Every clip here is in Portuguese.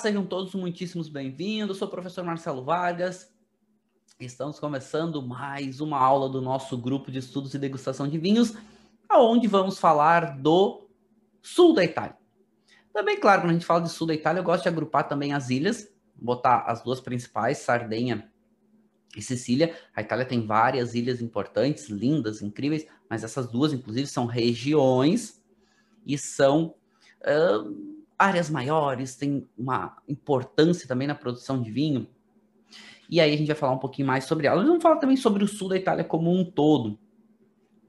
Sejam todos muitíssimos bem-vindos. Sou o professor Marcelo Vargas. Estamos começando mais uma aula do nosso grupo de estudos e degustação de vinhos, aonde vamos falar do sul da Itália. Também, claro, quando a gente fala de sul da Itália, eu gosto de agrupar também as ilhas, botar as duas principais, Sardenha e Sicília. A Itália tem várias ilhas importantes, lindas, incríveis, mas essas duas, inclusive, são regiões e são. Uh, áreas maiores, tem uma importância também na produção de vinho. E aí a gente vai falar um pouquinho mais sobre ela. Vamos falar também sobre o sul da Itália como um todo.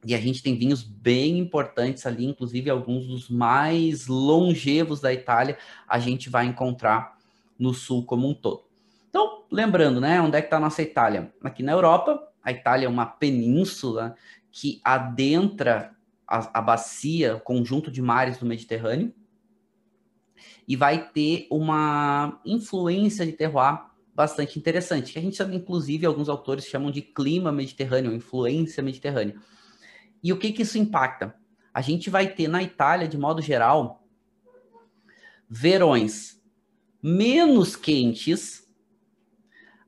E a gente tem vinhos bem importantes ali, inclusive alguns dos mais longevos da Itália, a gente vai encontrar no sul como um todo. Então, lembrando, né, onde é que está a nossa Itália? Aqui na Europa, a Itália é uma península que adentra a, a bacia, o conjunto de mares do Mediterrâneo, e vai ter uma influência de terroir bastante interessante, que a gente sabe, inclusive, alguns autores chamam de clima mediterrâneo, influência mediterrânea. E o que, que isso impacta? A gente vai ter na Itália, de modo geral, verões menos quentes,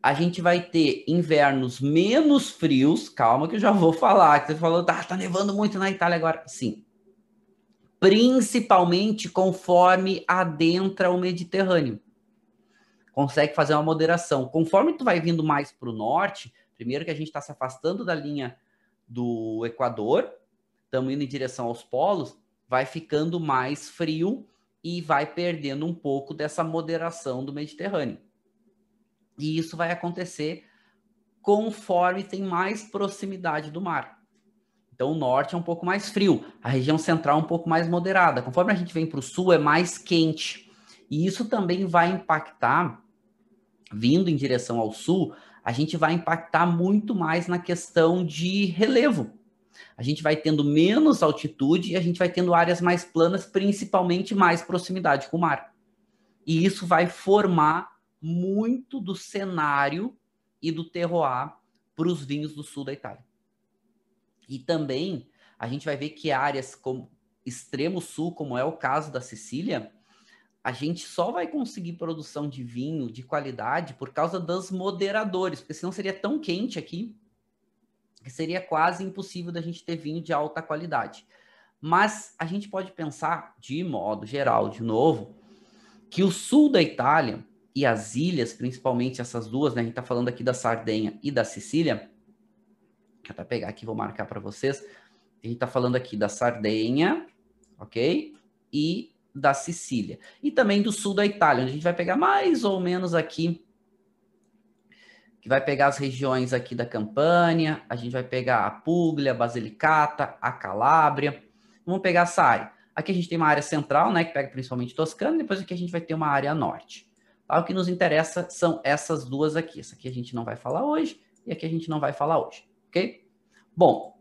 a gente vai ter invernos menos frios. Calma, que eu já vou falar. Que você falou, tá, tá nevando muito na Itália agora. Sim, principalmente conforme adentra o Mediterrâneo. Consegue fazer uma moderação. Conforme tu vai vindo mais para o norte, primeiro que a gente está se afastando da linha do Equador, estamos indo em direção aos polos, vai ficando mais frio e vai perdendo um pouco dessa moderação do Mediterrâneo. E isso vai acontecer conforme tem mais proximidade do mar. Então, o norte é um pouco mais frio, a região central é um pouco mais moderada. Conforme a gente vem para o sul, é mais quente. E isso também vai impactar, vindo em direção ao sul, a gente vai impactar muito mais na questão de relevo. A gente vai tendo menos altitude e a gente vai tendo áreas mais planas, principalmente mais proximidade com o mar. E isso vai formar muito do cenário e do terroir para os vinhos do sul da Itália. E também a gente vai ver que áreas como extremo sul, como é o caso da Sicília, a gente só vai conseguir produção de vinho de qualidade por causa dos moderadores, porque senão seria tão quente aqui que seria quase impossível da gente ter vinho de alta qualidade. Mas a gente pode pensar, de modo geral, de novo, que o sul da Itália e as ilhas, principalmente essas duas, né? A gente está falando aqui da Sardenha e da Sicília, Eu até pegar aqui, vou marcar para vocês. A gente está falando aqui da Sardenha, ok? E da Sicília. E também do sul da Itália, onde a gente vai pegar mais ou menos aqui, que vai pegar as regiões aqui da Campânia, a gente vai pegar a Puglia, a Basilicata, a Calábria. Vamos pegar essa área. Aqui a gente tem uma área central, né, que pega principalmente Toscana, depois aqui a gente vai ter uma área norte. Tá? O que nos interessa são essas duas aqui. Essa aqui a gente não vai falar hoje, e aqui a gente não vai falar hoje ok? Bom,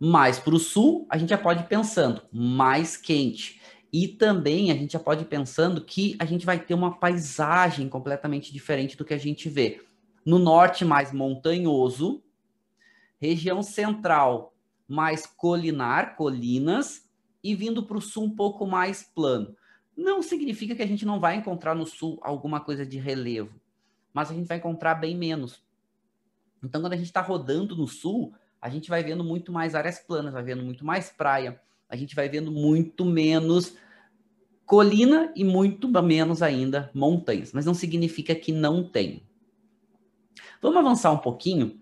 mais para o sul, a gente já pode ir pensando mais quente. E também a gente já pode ir pensando que a gente vai ter uma paisagem completamente diferente do que a gente vê. No norte, mais montanhoso, região central, mais colinar, colinas, e vindo para o sul um pouco mais plano. Não significa que a gente não vai encontrar no sul alguma coisa de relevo, mas a gente vai encontrar bem menos. Então, quando a gente está rodando no sul, a gente vai vendo muito mais áreas planas, vai vendo muito mais praia, a gente vai vendo muito menos colina e muito menos ainda montanhas. Mas não significa que não tem. Vamos avançar um pouquinho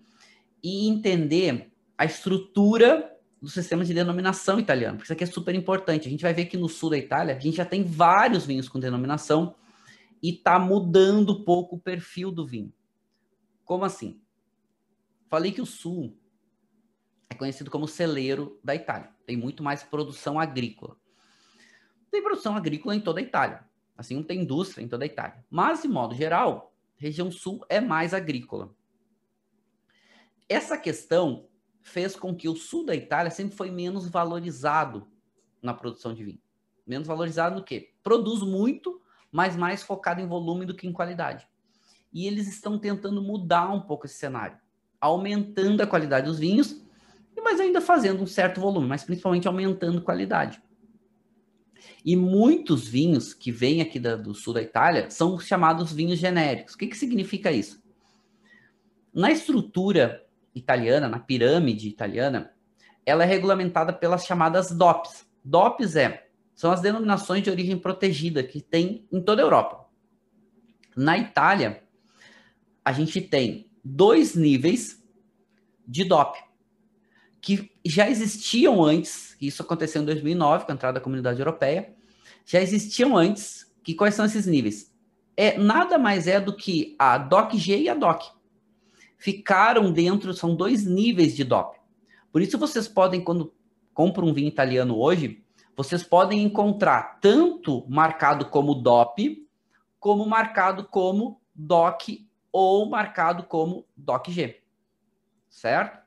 e entender a estrutura do sistema de denominação italiano, porque isso aqui é super importante. A gente vai ver que no sul da Itália, a gente já tem vários vinhos com denominação e está mudando um pouco o perfil do vinho. Como assim? Falei que o sul conhecido como celeiro da Itália. Tem muito mais produção agrícola. Tem produção agrícola em toda a Itália, assim como tem indústria em toda a Itália. Mas, de modo geral, região sul é mais agrícola. Essa questão fez com que o sul da Itália sempre foi menos valorizado na produção de vinho. Menos valorizado do que? Produz muito, mas mais focado em volume do que em qualidade. E eles estão tentando mudar um pouco esse cenário, aumentando a qualidade dos vinhos, mas ainda fazendo um certo volume, mas principalmente aumentando qualidade. E muitos vinhos que vêm aqui da, do sul da Itália são chamados vinhos genéricos. O que, que significa isso? Na estrutura italiana, na pirâmide italiana, ela é regulamentada pelas chamadas DOPs. DOPs é, são as denominações de origem protegida que tem em toda a Europa. Na Itália, a gente tem dois níveis de DOP, que já existiam antes, isso aconteceu em 2009, com a entrada da comunidade europeia, já existiam antes, que quais são esses níveis? É, nada mais é do que a DOC-G e a DOC ficaram dentro, são dois níveis de DOP. Por isso vocês podem, quando compram um vinho italiano hoje, vocês podem encontrar tanto marcado como DOP, como marcado como DOC ou marcado como DOC-G. Certo?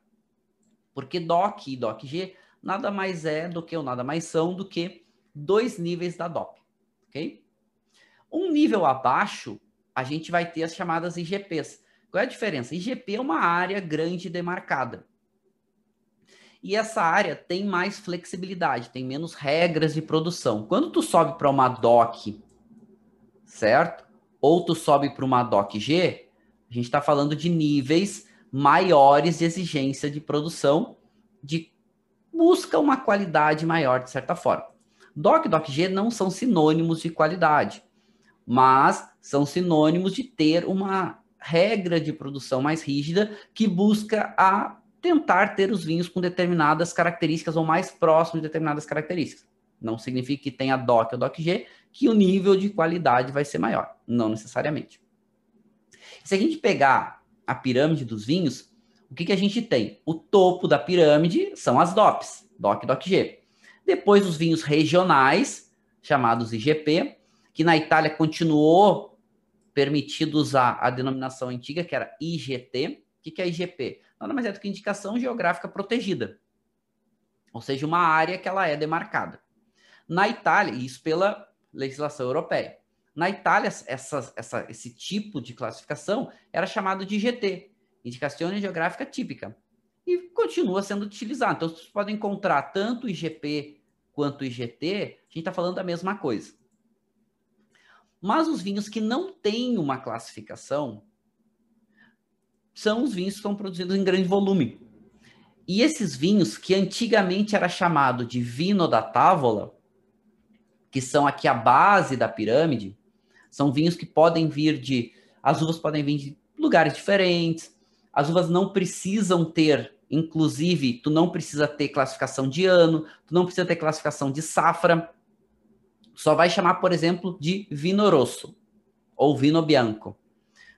Porque DOC e DOC-G nada mais é do que, ou nada mais são do que dois níveis da DOP. Ok? Um nível abaixo, a gente vai ter as chamadas IGPs, qual é a diferença? IGP é uma área grande demarcada. E essa área tem mais flexibilidade, tem menos regras de produção. Quando tu sobe para uma DOC, certo? Ou tu sobe para uma DOC G, a gente está falando de níveis maiores de exigência de produção, de busca uma qualidade maior, de certa forma. DOC e DOC G não são sinônimos de qualidade, mas são sinônimos de ter uma regra de produção mais rígida que busca a tentar ter os vinhos com determinadas características ou mais próximos de determinadas características. Não significa que tenha DOC ou DOC-G que o nível de qualidade vai ser maior, não necessariamente. Se a gente pegar a pirâmide dos vinhos, o que, que a gente tem? O topo da pirâmide são as DOPs, DOC DOC-G. Depois os vinhos regionais, chamados IGP, que na Itália continuou permitido usar a denominação antiga, que era IGT. O que é IGP? Nada mais é do que indicação geográfica protegida. Ou seja, uma área que ela é demarcada. Na Itália, isso pela legislação europeia. Na Itália, essa, essa, esse tipo de classificação era chamado de IGT, Indicação Geográfica Típica, e continua sendo utilizado. Então, vocês podem encontrar tanto IGP quanto IGT, a gente está falando da mesma coisa. Mas os vinhos que não têm uma classificação são os vinhos que são produzidos em grande volume. E esses vinhos, que antigamente era chamado de vino da távola, que são aqui a base da pirâmide, são vinhos que podem vir de. As uvas podem vir de lugares diferentes, as uvas não precisam ter, inclusive, tu não precisa ter classificação de ano, tu não precisa ter classificação de safra só vai chamar, por exemplo, de vino rosso ou vino bianco.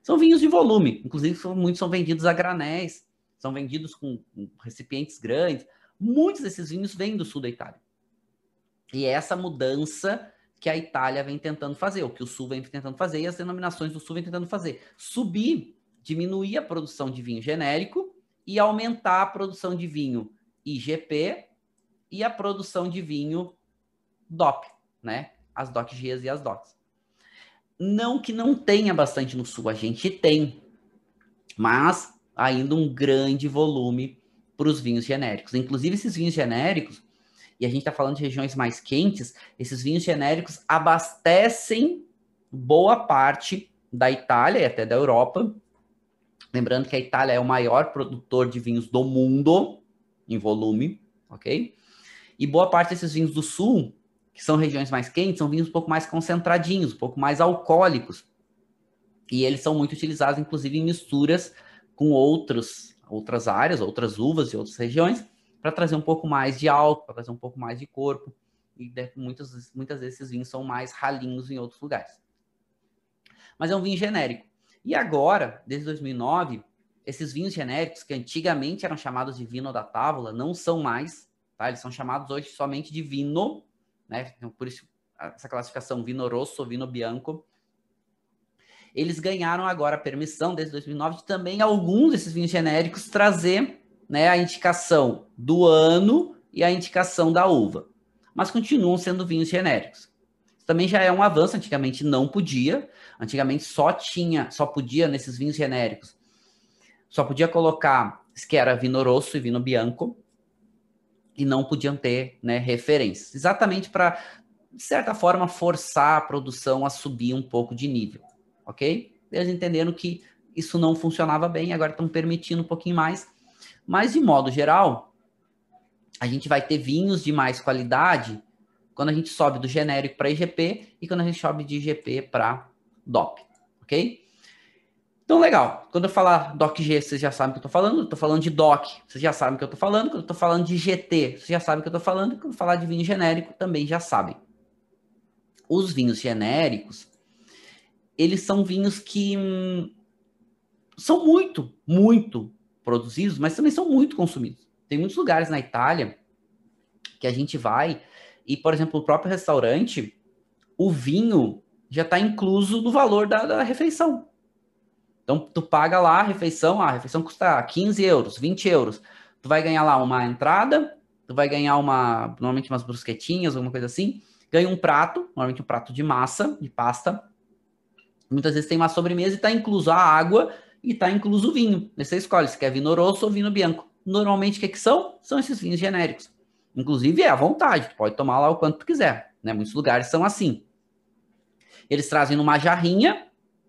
São vinhos de volume, inclusive muitos são vendidos a granéis, são vendidos com recipientes grandes. Muitos desses vinhos vêm do sul da Itália. E essa mudança que a Itália vem tentando fazer, o que o sul vem tentando fazer e as denominações do sul vem tentando fazer. Subir, diminuir a produção de vinho genérico e aumentar a produção de vinho IGP e a produção de vinho DOP né? As DOC-Gs e as DOCs. Não que não tenha bastante no sul, a gente tem, mas ainda um grande volume para os vinhos genéricos. Inclusive, esses vinhos genéricos, e a gente está falando de regiões mais quentes, esses vinhos genéricos abastecem boa parte da Itália e até da Europa. Lembrando que a Itália é o maior produtor de vinhos do mundo em volume, ok? E boa parte desses vinhos do sul que são regiões mais quentes, são vinhos um pouco mais concentradinhos, um pouco mais alcoólicos. E eles são muito utilizados, inclusive, em misturas com outros, outras áreas, outras uvas de outras regiões, para trazer um pouco mais de álcool, para trazer um pouco mais de corpo. E muitas, muitas vezes esses vinhos são mais ralinhos em outros lugares. Mas é um vinho genérico. E agora, desde 2009, esses vinhos genéricos, que antigamente eram chamados de vino da tábula, não são mais, tá? Eles são chamados hoje somente de vino, né? Então, por isso, essa classificação vino rosso, vino bianco. Eles ganharam agora a permissão, desde 2009, de também alguns desses vinhos genéricos trazer né, a indicação do ano e a indicação da uva. Mas continuam sendo vinhos genéricos. Isso também já é um avanço, antigamente não podia. Antigamente só tinha, só podia nesses vinhos genéricos, só podia colocar que era vino rosso e vino bianco, e não podiam ter né, referências. Exatamente para, de certa forma, forçar a produção a subir um pouco de nível, ok? Eles entenderam que isso não funcionava bem, agora estão permitindo um pouquinho mais. Mas, de modo geral, a gente vai ter vinhos de mais qualidade quando a gente sobe do genérico para IGP e quando a gente sobe de IGP para DOP, ok? Então, legal. Quando eu falar DOC-G, vocês já sabem o que eu estou falando. Estou falando de DOC, vocês já sabem o que eu estou falando. Quando eu estou falando de GT, vocês já sabem o que eu estou falando. Quando eu falar de vinho genérico, também já sabem. Os vinhos genéricos, eles são vinhos que hum, são muito, muito produzidos, mas também são muito consumidos. Tem muitos lugares na Itália que a gente vai e, por exemplo, o próprio restaurante, o vinho já está incluso no valor da, da, refeição. Então, tu paga lá a refeição, a refeição custa 15 euros, 20 euros. Tu vai ganhar lá uma entrada, tu vai ganhar uma, normalmente umas brusquetinhas, alguma coisa assim. Ganha um prato, normalmente um prato de massa, de pasta. Muitas vezes tem uma sobremesa e está incluso a água e está incluso o vinho. Você escolhe se quer vinho rosso ou vinho bianco. Normalmente, o que, que são? São esses vinhos genéricos. Inclusive, é à vontade, tu pode tomar lá o quanto tu quiser. Né? Muitos lugares são assim. Eles trazem numa jarrinha,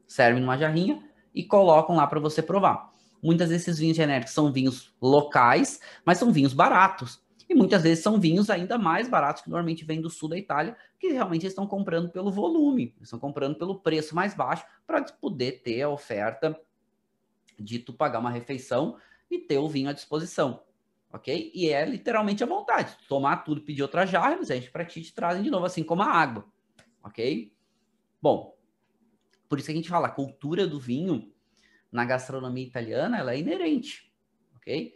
servem numa jarrinha e colocam lá para você provar. Muitas desses vinhos genéricos são vinhos locais, mas são vinhos baratos. E muitas vezes são vinhos ainda mais baratos que normalmente vêm do sul da Itália, que realmente estão comprando pelo volume, estão comprando pelo preço mais baixo para poder ter a oferta de tu pagar uma refeição e ter o vinho à disposição, ok? E é literalmente à vontade. Tomar tudo, pedir outra jarra, eles enchem para ti e te trazem de novo, assim como a água, ok? Bom, por isso que a gente fala, a cultura do vinho na gastronomia italiana, ela é inerente, ok?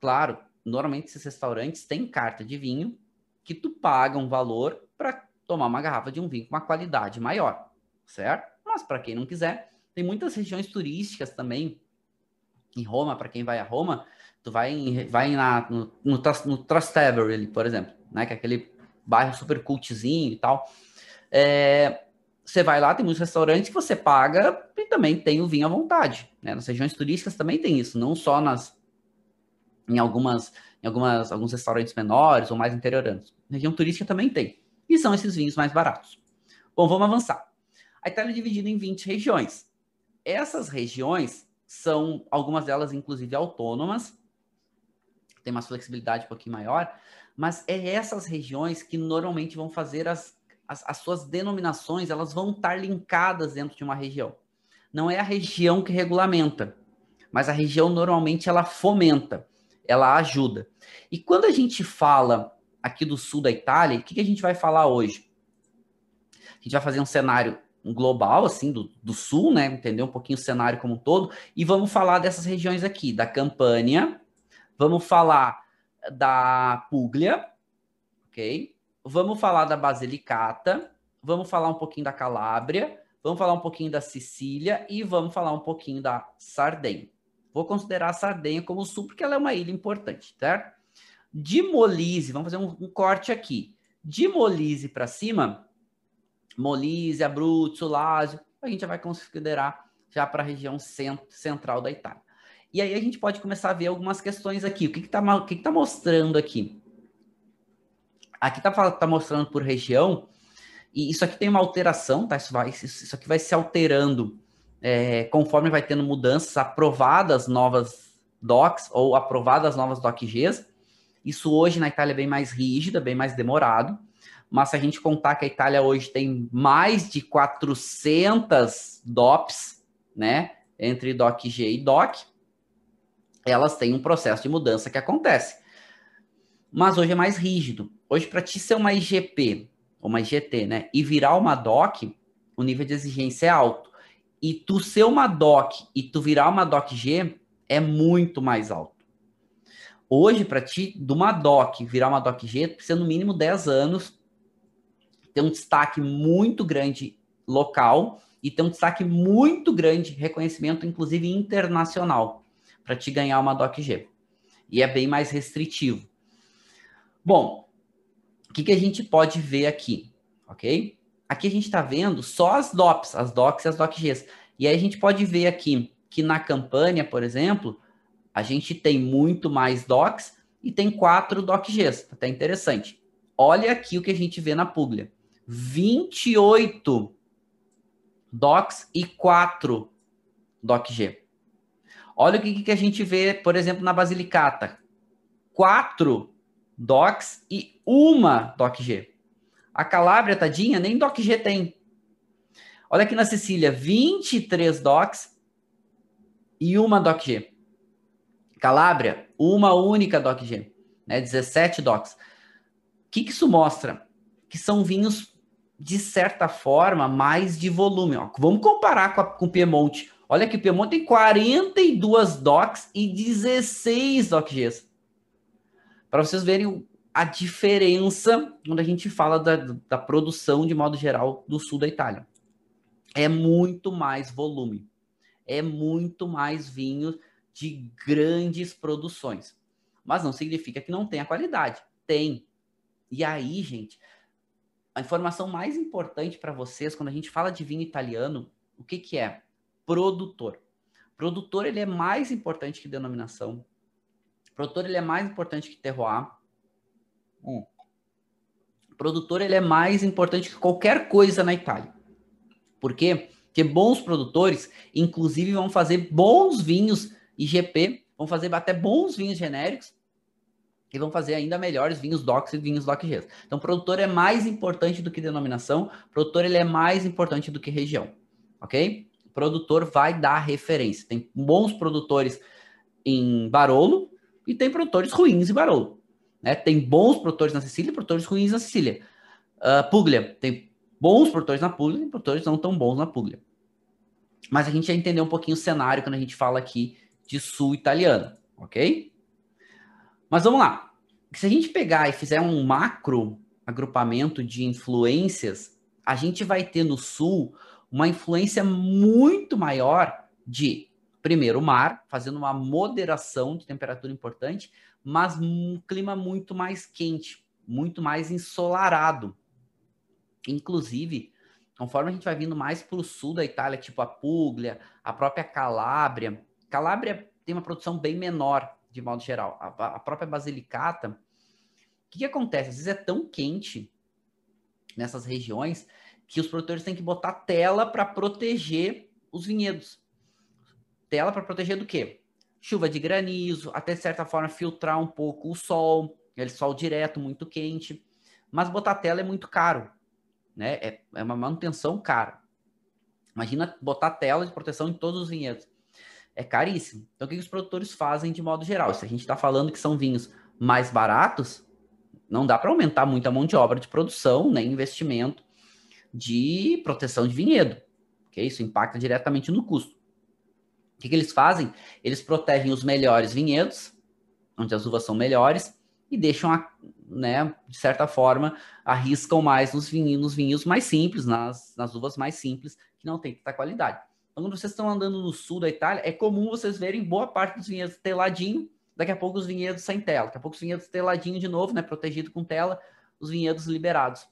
Claro, normalmente esses restaurantes têm carta de vinho que tu paga um valor para tomar uma garrafa de um vinho com uma qualidade maior, certo? Mas para quem não quiser, tem muitas regiões turísticas também em Roma, para quem vai a Roma, tu vai, em, vai na, no, no, no Trastevere por exemplo, né? Que é aquele bairro super cultzinho e tal. É, você vai lá, tem muitos restaurantes que você paga e também tem o vinho à vontade. Né? Nas regiões turísticas também tem isso, não só nas em algumas em algumas alguns restaurantes menores ou mais interioranos. região turística também tem. E são esses vinhos mais baratos. Bom, vamos avançar. A Itália é dividida em 20 regiões. Essas regiões são algumas delas inclusive autônomas, tem uma flexibilidade um pouquinho maior, mas é essas regiões que normalmente vão fazer as, as, as suas denominações, elas vão estar linkadas dentro de uma região. Não é a região que regulamenta, mas a região normalmente ela fomenta, ela ajuda. E quando a gente fala aqui do sul da Itália, o que, que a gente vai falar hoje? A gente vai fazer um cenário global, assim, do, do sul, né? Entender um pouquinho o cenário como um todo. E vamos falar dessas regiões aqui, da Campânia, vamos falar da Puglia, ok? Vamos falar da Basilicata, vamos falar um pouquinho da Calábria, vamos falar um pouquinho da Sicília e vamos falar um pouquinho da Sardenha. Vou considerar a Sardenha como sul, porque ela é uma ilha importante, certo? De Molise, vamos fazer um, um corte aqui. De Molise para cima, Molise, Abruzzo, Lazio, a gente já vai considerar já para a região cent central da Itália. E aí a gente pode começar a ver algumas questões aqui. O que está que que que tá mostrando aqui? Aqui está tá mostrando por região, e isso aqui tem uma alteração, tá? Isso, vai, isso aqui vai se alterando é, conforme vai tendo mudanças, aprovadas novas docs ou aprovadas novas docgs. Isso hoje na Itália é bem mais rígida, bem mais demorado mas se a gente contar que a Itália hoje tem mais de 400 DOPs, né, entre DOC-G e DOC, elas têm um processo de mudança que acontece. Mas hoje é mais rígido. Hoje, para ti ser uma IGP, ou uma IGT, né, e virar uma DOC, o nível de exigência é alto. E tu ser uma DOC e tu virar uma DOC-G é muito mais alto. Hoje, para ti, de uma DOC virar uma DOC G, precisa no mínimo 10 anos, ter um destaque muito grande local e ter um destaque muito grande, reconhecimento, inclusive internacional, para te ganhar uma DOC G. E é bem mais restritivo. Bom, o que, que a gente pode ver aqui? Ok? Aqui a gente está vendo só as DOPs, as DOCs e as DOCGs. E aí a gente pode ver aqui que na campanha, por exemplo, a gente tem muito mais DOCs e tem quatro DOCGs. Até interessante. Olha aqui o que a gente vê na Puglia. 28 DOCs e 4 DOCG. Olha o que, que a gente vê, por exemplo, na Basilicata. 4 DOCs e uma DOCG. A Calábria, tadinha, nem DOCG tem. Olha aqui na Sicília, 23 DOCs e uma DOCG. Calábria, uma única DOCG, né? 17 DOCs. O que, que isso mostra? Que são vinhos, de certa forma, mais de volume. Ó. Vamos comparar com, a, com o Piemonte. Olha que o Piemonte tem 42 DOCs e 16 DOCGs. Para vocês verem a diferença quando a gente fala da, da produção, de modo geral, do sul da Itália. É muito mais volume. É muito mais vinho de grandes produções. Mas não significa que não tenha qualidade. Tem. E aí, gente, a informação mais importante para vocês, quando a gente fala de vinho italiano, o que, que é? Produtor. Produtor ele é mais importante que denominação. Produtor ele é mais importante que terroir. Hum. Produtor ele é mais importante que qualquer coisa na Itália. Por quê? Porque bons produtores, inclusive, vão fazer bons vinhos IGP, vão fazer até bons vinhos genéricos e vão fazer ainda melhores vinhos DOCs e vinhos DOCGs. Então, produtor é mais importante do que denominação, produtor ele é mais importante do que região, ok? O produtor vai dar referência. Tem bons produtores em Barolo e tem produtores ruins em Barolo. Né? Tem bons produtores na Sicília e produtores ruins na Sicília. Uh, Puglia, tem bons produtores na Puglia e produtores não tão bons na Puglia. Mas a gente já entendeu um pouquinho o cenário quando a gente fala aqui de sul italiano, ok? Mas vamos lá. Se a gente pegar e fizer um macro agrupamento de influências, a gente vai ter no sul uma influência muito maior de, primeiro, o mar, fazendo uma moderação de temperatura importante, mas um clima muito mais quente, muito mais ensolarado. Inclusive, conforme a gente vai vindo mais para o sul da Itália, tipo a Puglia, a própria Calábria, Calábria tem uma produção bem menor, de modo geral. A, a própria Basilicata, o que, que acontece? Às vezes é tão quente nessas regiões que os produtores têm que botar tela para proteger os vinhedos. Tela para proteger do quê? chuva de granizo, até de certa forma filtrar um pouco o sol, aquele sol direto, muito quente. Mas botar tela é muito caro, né? É, é uma manutenção cara. Imagina botar tela de proteção em todos os vinhedos. É caríssimo. Então, o que os produtores fazem de modo geral? Se a gente está falando que são vinhos mais baratos, não dá para aumentar muito a mão de obra de produção, nem investimento de proteção de vinhedo. Okay? Isso impacta diretamente no custo que, que eles fazem? Eles protegem os melhores vinhedos, onde as uvas são melhores, e deixam, a, né, de certa forma, arriscam mais nos vinhos, nos vinhos mais simples, nas, nas uvas mais simples, que não tem tanta qualidade. Quando vocês estão andando no sul da Itália, é comum vocês verem boa parte dos vinhedos teladinho, daqui a pouco os vinhedos sem tela, daqui a pouco os vinhedos teladinho de novo, né, protegido com tela, os vinhedos liberados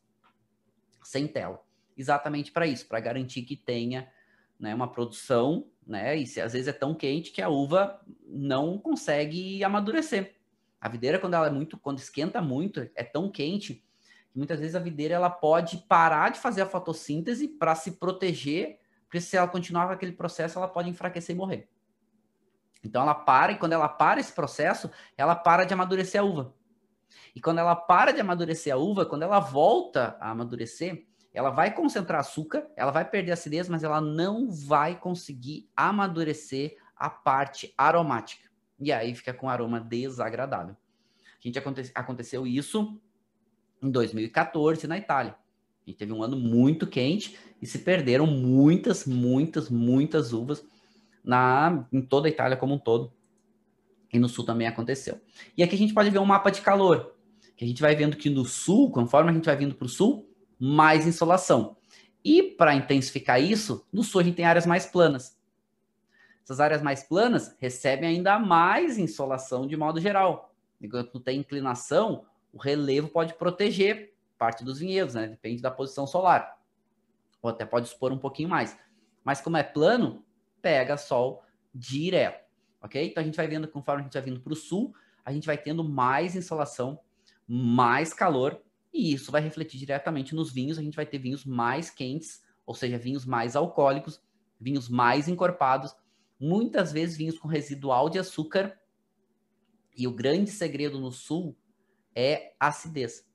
sem tela. Exatamente para isso, para garantir que tenha né, uma produção né? E se, às vezes é tão quente que a uva não consegue amadurecer. A videira, quando ela é muito, quando esquenta muito, é tão quente que muitas vezes a videira ela pode parar de fazer a fotossíntese para se proteger, porque se ela continuar com aquele processo, ela pode enfraquecer e morrer. Então ela para, e quando ela para esse processo, ela para de amadurecer a uva. E quando ela para de amadurecer a uva, quando ela volta a amadurecer, ela vai concentrar açúcar, ela vai perder acidez, mas ela não vai conseguir amadurecer a parte aromática. E aí fica com aroma desagradável. A gente aconte aconteceu isso em 2014 na Itália. Gente teve um ano muito quente e se perderam muitas, muitas, muitas uvas na, em toda a Itália como um todo E no sul também aconteceu. E aqui a gente pode ver um mapa de calor, que a gente vai vendo que no sul, conforme a gente vai vindo para o sul, mais insolação. E para intensificar isso, no sul a gente tem áreas mais planas. Essas áreas mais planas recebem ainda mais insolação de modo geral. Enquanto tem inclinação, o relevo pode proteger parte dos vinhedos, né? Depende da posição solar. Ou até pode expor um pouquinho mais. Mas como é plano, pega sol direto, ok? Então a gente vai vendo, conforme a gente vai vindo para o sul, a gente vai tendo mais insolação, mais calor, e isso vai refletir diretamente nos vinhos. A gente vai ter vinhos mais quentes, ou seja, vinhos mais alcoólicos, vinhos mais encorpados, muitas vezes vinhos com residual de açúcar. E o grande segredo no sul é acidez.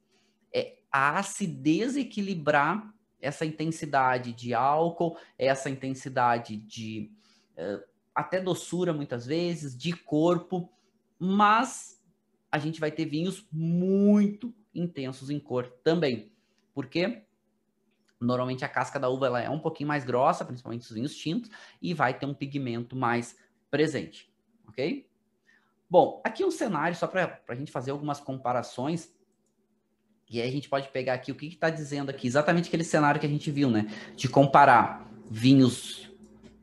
É a acidez equilibrar essa intensidade de álcool, essa intensidade de uh, até doçura muitas vezes, de corpo, mas a gente vai ter vinhos muito intensos em cor também. Porque normalmente a casca da uva ela é um pouquinho mais grossa, principalmente os vinhos tintos, e vai ter um pigmento mais presente, ok? Bom, aqui um cenário só para a gente fazer algumas comparações. E aí a gente pode pegar aqui o que está dizendo aqui, exatamente aquele cenário que a gente viu, né? De comparar vinhos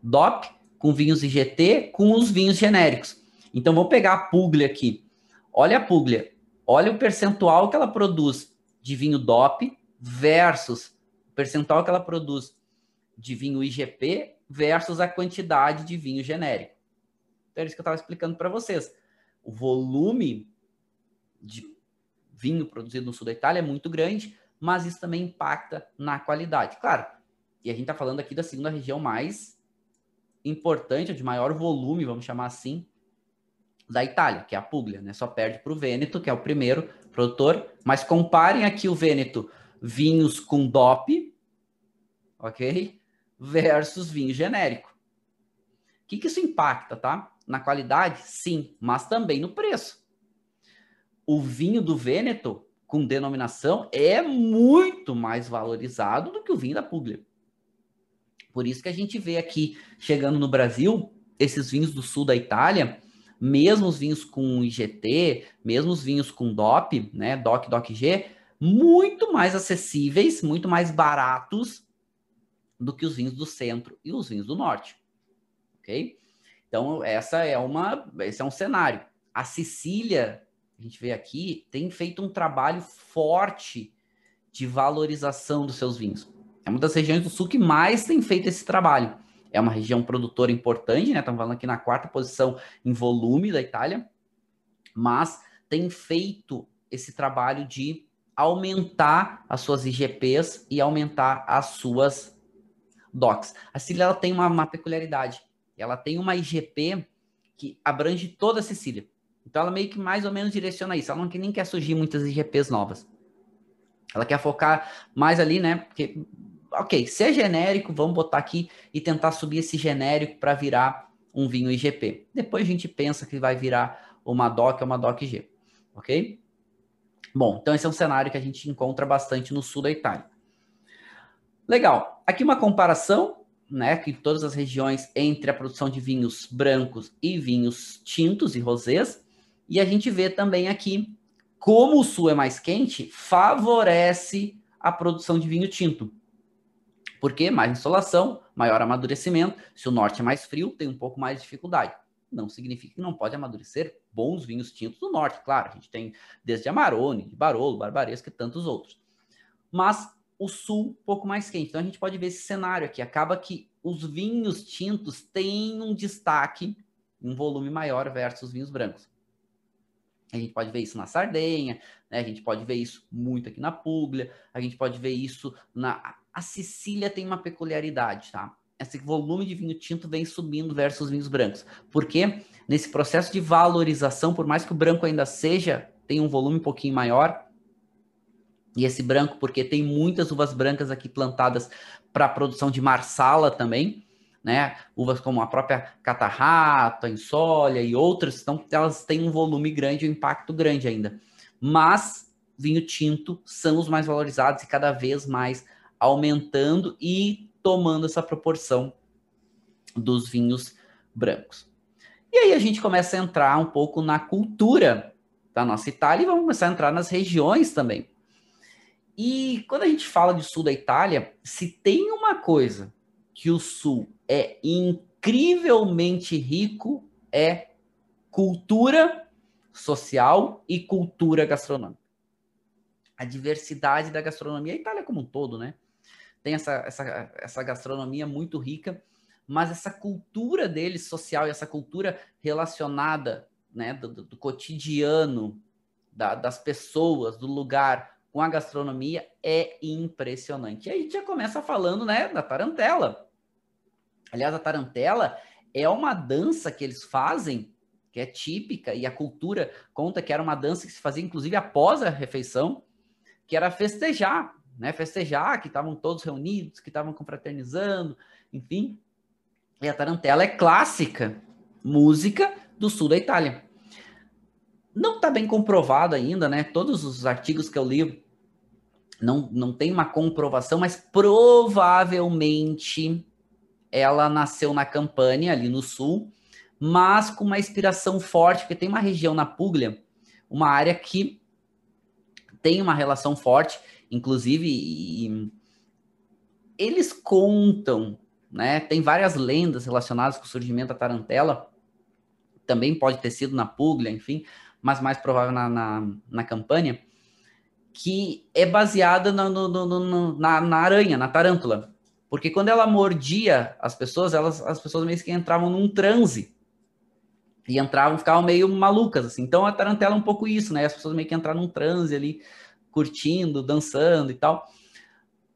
DOP com vinhos IGT com os vinhos genéricos. Então vamos pegar a Puglia aqui. Olha a Puglia, olha o percentual que ela produz de vinho DOP versus o percentual que ela produz de vinho IGP versus a quantidade de vinho genérico. Então, é isso que eu estava explicando para vocês o volume de vinho produzido no sul da Itália é muito grande, mas isso também impacta na qualidade. Claro, e a gente está falando aqui da segunda região mais importante, de maior volume, vamos chamar assim, da Itália, que é a Puglia, né? Só perde para o Vêneto, que é o primeiro produtor. Mas comparem aqui o Vêneto, vinhos com DOP, ok? Versus vinho genérico. O que, que isso impacta, tá? Na qualidade, sim, mas também no preço. O vinho do Vêneto, com denominação, é muito mais valorizado do que o vinho da Puglia. Por isso que a gente vê aqui, chegando no Brasil, esses vinhos do sul da Itália, mesmo os vinhos com IGT, mesmo os vinhos com DOP, né, DOC, DOC-G, muito mais acessíveis, muito mais baratos do que os vinhos do centro e os vinhos do norte. Ok? Então, essa é uma, esse é um cenário. A Sicília, a gente vê aqui, tem feito um trabalho forte de valorização dos seus vinhos. É uma das regiões do sul que mais tem feito esse trabalho. É uma região produtora importante, né? Estamos falando aqui na quarta posição em volume da Itália, mas tem feito esse trabalho de aumentar as suas IGPs e aumentar as suas DOCs. A Sicília ela tem uma, uma peculiaridade. Ela tem uma IGP que abrange toda a Sicília. Então ela meio que mais ou menos direciona isso. Ela não nem quer surgir muitas IGPs novas. Ela quer focar mais ali, né? Porque, ok, se é genérico, vamos botar aqui e tentar subir esse genérico para virar um vinho IGP. Depois a gente pensa que vai virar uma DOC ou uma DOC-G, ok? Bom, então esse é um cenário que a gente encontra bastante no sul da Itália. Legal. Aqui uma comparação né, que todas as regiões entre a produção de vinhos brancos e vinhos tintos e rosés. E a gente vê também aqui como o sul é mais quente, favorece a produção de vinho tinto. Porque mais insolação, maior amadurecimento. Se o norte é mais frio, tem um pouco mais de dificuldade. Não significa que não pode amadurecer bons vinhos tintos do norte, claro. A gente tem desde Amarone, Barolo, Barbaresco e tantos outros. Mas o sul um pouco mais quente. Então a gente pode ver esse cenário aqui. Acaba que os vinhos tintos têm um destaque, um volume maior versus os vinhos brancos. A gente pode ver isso na Sardenha, né? a gente pode ver isso muito aqui na Puglia, a gente pode ver isso na. A Sicília tem uma peculiaridade, tá? Esse volume de vinho tinto vem subindo versus os vinhos brancos. Porque nesse processo de valorização, por mais que o branco ainda seja, tem um volume um pouquinho maior, e esse branco, porque tem muitas uvas brancas aqui plantadas para produção de marsala também, né? Uvas como a própria catarrata, insólia e outras, então elas têm um volume grande, um impacto grande ainda. Mas vinho tinto são os mais valorizados e cada vez mais aumentando e tomando essa proporção dos vinhos brancos. E aí a gente começa a entrar um pouco na cultura da nossa Itália e vamos começar a entrar nas regiões também. E quando a gente fala de sul da Itália, se tem uma coisa que o sul é incrivelmente rico, é cultura social e cultura gastronômica. A diversidade da gastronomia, a Itália como um todo, né? Tem essa, essa, essa gastronomia muito rica, mas essa cultura deles social e essa cultura relacionada né, do, do cotidiano, da, das pessoas, do lugar, com a gastronomia é impressionante. E aí já começa falando, né, da tarantela. Aliás, a tarantela é uma dança que eles fazem que é típica e a cultura conta que era uma dança que se fazia inclusive após a refeição, que era festejar, né? Festejar que estavam todos reunidos, que estavam confraternizando, enfim. E a tarantela é clássica música do sul da Itália. Não está bem comprovado ainda, né? Todos os artigos que eu li não, não tem uma comprovação, mas provavelmente ela nasceu na Campânia, ali no sul, mas com uma inspiração forte, porque tem uma região na Puglia, uma área que tem uma relação forte, inclusive, e eles contam, né? Tem várias lendas relacionadas com o surgimento da tarantela, também pode ter sido na Puglia, enfim, mas mais provável na, na, na que é baseada no, no, no, na, na aranha, na tarântula. Porque quando ela mordia as pessoas, elas, as pessoas meio que entravam num transe e entravam, ficavam meio malucas, assim. Então a tarantela é um pouco isso, né? As pessoas meio que entraram num transe ali, curtindo, dançando e tal.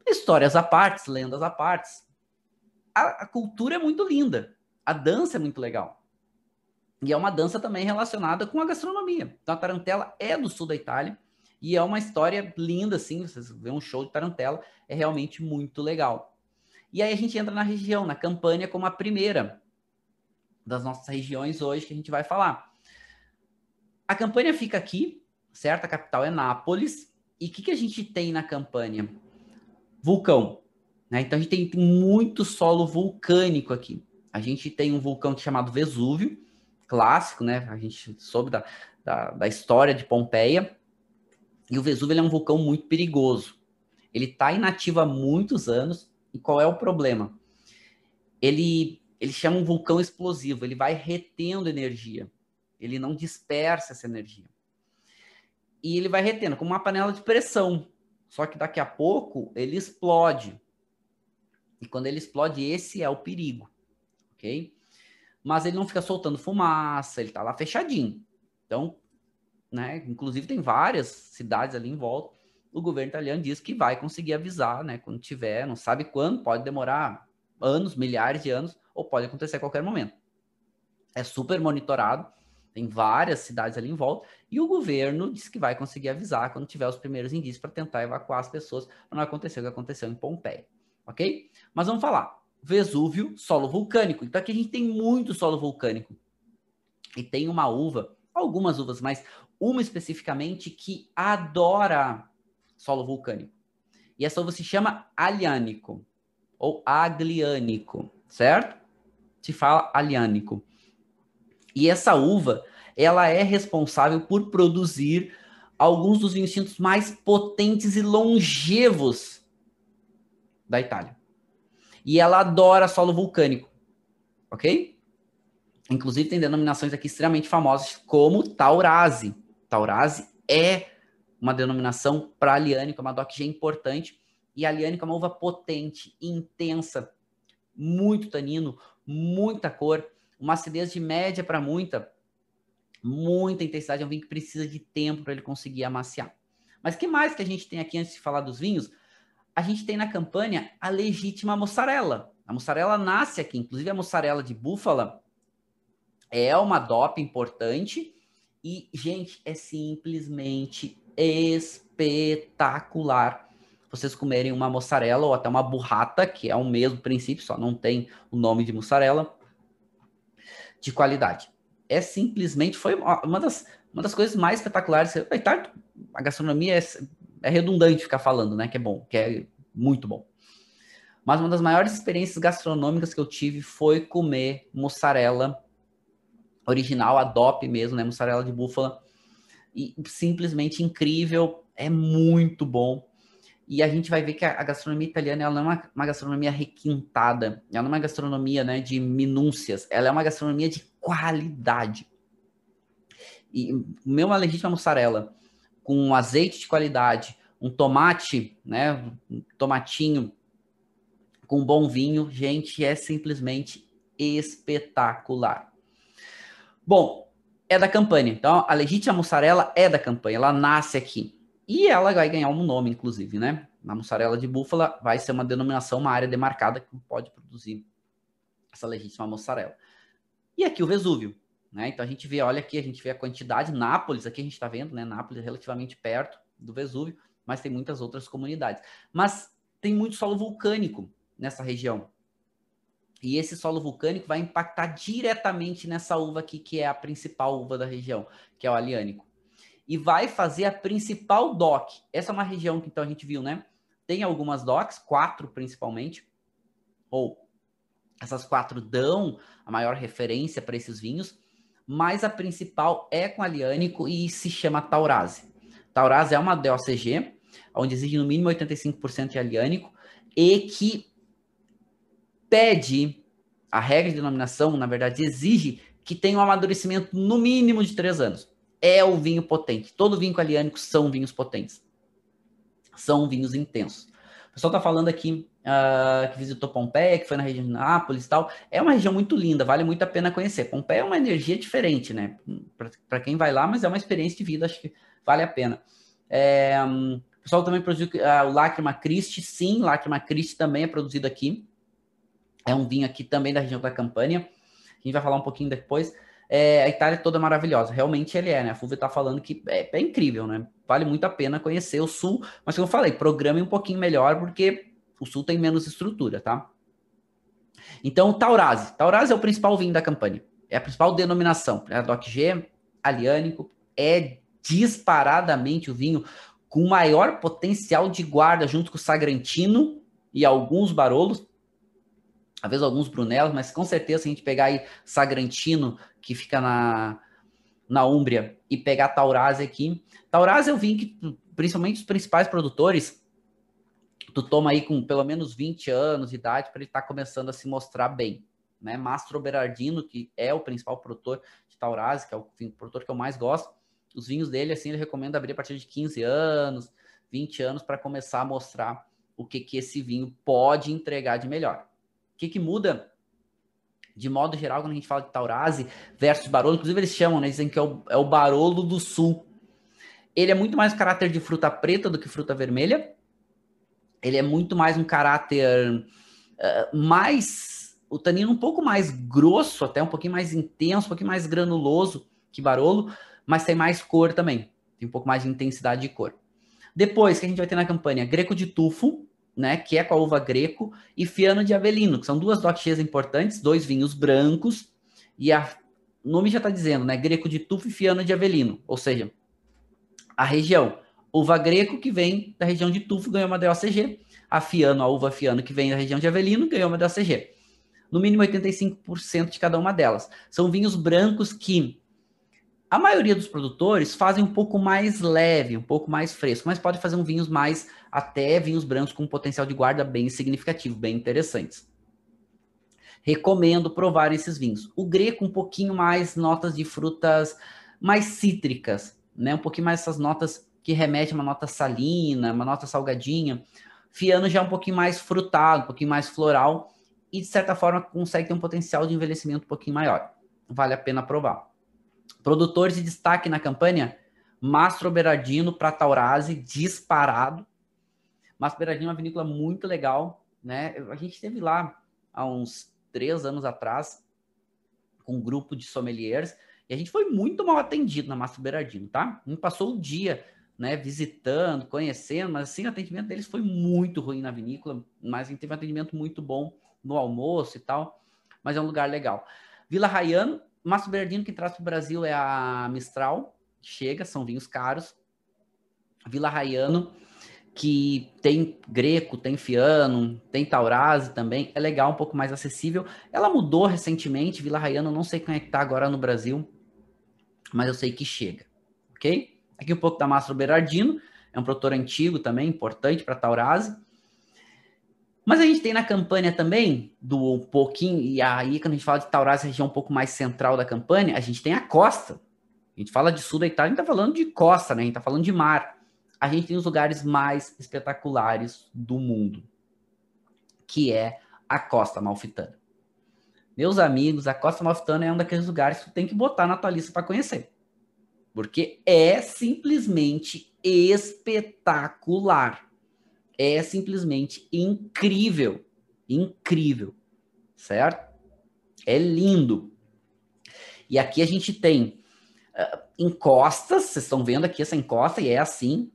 Histórias à parte, lendas à parte. A, a, cultura é muito linda, a dança é muito legal. E é uma dança também relacionada com a gastronomia. Então a tarantela é do sul da Itália e é uma história linda, assim. Vocês vê um show de tarantela, é realmente muito legal. E aí a gente entra na região, na campanha, como a primeira das nossas regiões hoje que a gente vai falar. A campanha fica aqui, certo? A capital é Nápoles. E o que, que a gente tem na campanha? Vulcão. Né? Então a gente tem, muito solo vulcânico aqui. A gente tem um vulcão chamado Vesúvio, clássico, né? A gente soube da, da, da história de Pompeia. E o Vesúvio é um vulcão muito perigoso. Ele está inativo há muitos anos. E qual é o problema? Ele ele chama um vulcão explosivo, ele vai retendo energia, ele não dispersa essa energia. E ele vai retendo, como uma panela de pressão. Só que daqui a pouco ele explode. E quando ele explode, esse é o perigo, ok? Mas ele não fica soltando fumaça, ele tá lá fechadinho. Então, né, inclusive tem várias cidades ali em volta. O governo italiano diz que vai conseguir avisar, né, quando tiver, não sabe quando, pode demorar anos, milhares de anos, ou pode acontecer a qualquer momento. É super monitorado, tem várias cidades ali em volta, e o governo diz que vai conseguir avisar quando tiver os primeiros indícios para tentar evacuar as pessoas, para não acontecer o que aconteceu em Pompeia, ok? Mas vamos falar. Vesúvio, solo vulcânico. Então aqui a gente tem muito solo vulcânico. E tem uma uva, algumas uvas, mas uma especificamente que adora solo vulcânico. E essa uva se chama aliânico ou agliânico, certo? se fala aliânico. E essa uva, ela é responsável por produzir alguns dos vinhos tintos mais potentes e longevos da Itália. E ela adora solo vulcânico, ok? Inclusive tem denominações aqui extremamente famosas como Taurasi. Taurasi é uma denominação para aliânico, uma DOCG importante. E aliânico é uma uva potente, intensa, muito tanino, muita cor, uma acidez de média para muita, muita intensidade. É um vinho que precisa de tempo para ele conseguir amaciar. Mas que mais que a gente tem aqui antes de falar dos vinhos? A gente tem na campanha a legítima mussarela. A mussarela nasce aqui, inclusive a mussarela de búfala é uma DOP importante e, gente, é simplesmente espetacular vocês comerem uma mussarela ou até uma burrata, que é o mesmo princípio, só não tem o nome de mussarela, de qualidade. É simplesmente, foi uma das, uma das coisas mais espetaculares. A gastronomia é, é redundante ficar falando, né? Que é bom, que é muito bom. Mas uma das maiores experiências gastronômicas que eu tive foi comer mussarela original, a DOP mesmo, né? Mussarela de búfala. E simplesmente incrível, é muito bom. E a gente vai ver que a, gastronomia italiana ela não é uma, uma, gastronomia requintada, ela não é uma gastronomia né, de minúcias, ela é uma gastronomia de qualidade. E o meu uma legítima mussarela com um azeite de qualidade, um tomate, né, um tomatinho com bom vinho, gente, é simplesmente espetacular. Bom, é da campanha. Então, a legítima mussarela é da campanha, ela nasce aqui. E ela vai ganhar um nome, inclusive, né? Na mussarela de búfala vai ser uma denominação, uma área demarcada que pode produzir essa legítima mussarela. E aqui o Vesúvio, né? Então a gente vê, olha aqui, a gente vê a quantidade. Nápoles, aqui a gente está vendo, né? Nápoles é relativamente perto do Vesúvio, mas tem muitas outras comunidades. Mas tem muito solo vulcânico nessa região. E esse solo vulcânico vai impactar diretamente nessa uva aqui, que é a principal uva da região, que é o aliânico e vai fazer a principal DOC. Essa é uma região que então a gente viu, né? Tem algumas DOCs, quatro principalmente, ou essas quatro dão a maior referência para esses vinhos, mas a principal é com aliânico e se chama Taurase. Taurase é uma DOCG, onde exige no mínimo 85% de aliânico e que pede, a regra de denominação, na verdade, exige que tenha um amadurecimento no mínimo de três anos é o vinho potente. Todo vinho caliânico são vinhos potentes. São vinhos intensos. O pessoal está falando aqui uh, que visitou Pompeia, que foi na região de Nápoles e tal. É uma região muito linda, vale muito a pena conhecer. Pompeia é uma energia diferente, né? Para quem vai lá, mas é uma experiência de vida, acho que vale a pena. É, um, o pessoal também produziu uh, o Lacrima Christi, sim, Lacrima Christi também é produzido aqui. É um vinho aqui também da região da Campânia. A gente vai falar um pouquinho depois. É, a Itália toda maravilhosa. Realmente ele é, né? A Fulvia tá falando que é, é, incrível, né? Vale muito a pena conhecer o Sul, mas como eu falei, programe um pouquinho melhor, porque o Sul tem menos estrutura, tá? Então, Taurasi. Taurasi é o principal vinho da campanha. É a principal denominação. É a DOC-G, aliânico, é disparadamente o vinho com maior potencial de guarda junto com o Sagrantino e alguns Barolos, às vezes alguns Brunelos, mas com certeza se a gente pegar aí Sagrantino, que fica na, na Úmbria, e pegar Taurasi aqui. Taurasi eu vi que, principalmente os principais produtores, tu toma aí com pelo menos 20 anos de idade para ele estar tá começando a se mostrar bem. Né? Mastro Berardino, que é o principal produtor de Taurasi, que é o produtor que eu mais gosto, os vinhos dele, assim, ele recomenda abrir a partir de 15 anos, 20 anos, para começar a mostrar o que, que esse vinho pode entregar de melhor. O que, que muda de modo geral, quando a gente fala de Taurasi versus Barolo, inclusive eles chamam, né? Dizem que é o, é o Barolo do Sul. Ele é muito mais caráter de fruta preta do que fruta vermelha. Ele é muito mais um caráter uh, mais. O tanino um pouco mais grosso, até um pouquinho mais intenso, um pouquinho mais granuloso que Barolo, mas tem mais cor também. Tem um pouco mais de intensidade de cor. Depois, que a gente vai ter na campanha Greco de Tufo, né, que é com a uva greco, e Fiano de Avelino, que são duas doxias importantes, dois vinhos brancos, e a, o nome já está dizendo, né, greco de tufo e Fiano de Avelino, ou seja, a região uva greco que vem da região de tufo ganhou uma DOCG, a Fiano, a uva Fiano que vem da região de Avelino ganhou uma DOCG. No mínimo 85% de cada uma delas. São vinhos brancos que a maioria dos produtores fazem um pouco mais leve, um pouco mais fresco, mas pode fazer um vinhos mais, até vinhos brancos com potencial de guarda bem significativo, bem interessantes. Recomendo provar esses vinhos. O greco, um pouquinho mais notas de frutas mais cítricas, né? Um pouquinho mais essas notas que remetem a uma nota salina, uma nota salgadinha. Fiano já é um pouquinho mais frutado, um pouquinho mais floral e, de certa forma, consegue ter um potencial de envelhecimento um pouquinho maior. Vale a pena provar. Produtores de destaque na campanha, Mastro Berardino para Taurasi, disparado. Mastro Berardino é uma vinícola muito legal, né? A gente esteve lá há uns três anos atrás com um grupo de sommeliers e a gente foi muito mal atendido na Mastro Berardino, tá? A gente passou o dia, né, visitando, conhecendo, mas assim, o atendimento deles foi muito ruim na vinícola, mas a gente teve um atendimento muito bom no almoço e tal, mas é um lugar legal. Vila Raiano, Márcio Bernardino, que traz para o Brasil é a Mistral, chega, são vinhos caros. Vila Raiano, que tem greco, tem fiano, tem taurase também, é legal, um pouco mais acessível. Ela mudou recentemente, Vila Rayana, não sei como é que tá agora no Brasil, mas eu sei que chega, ok? Aqui um pouco da Mastro Berardino, é um produtor antigo também, importante para taurase. Mas a gente tem na campanha também, do um pouquinho, e aí quando a gente fala de taurase, região um pouco mais central da campanha, a gente tem a costa. A gente fala de sul da Itália, a gente está falando de costa, né? A gente está falando de mar a gente tem os lugares mais espetaculares do mundo, que é a Costa Malfitana. Meus amigos, a Costa Malfitana é um daqueles lugares que tu tem que botar na tua lista para conhecer. Porque é simplesmente espetacular. É simplesmente incrível. Incrível. Certo? É lindo. E aqui a gente tem uh, encostas, vocês estão vendo aqui essa encosta, e é assim.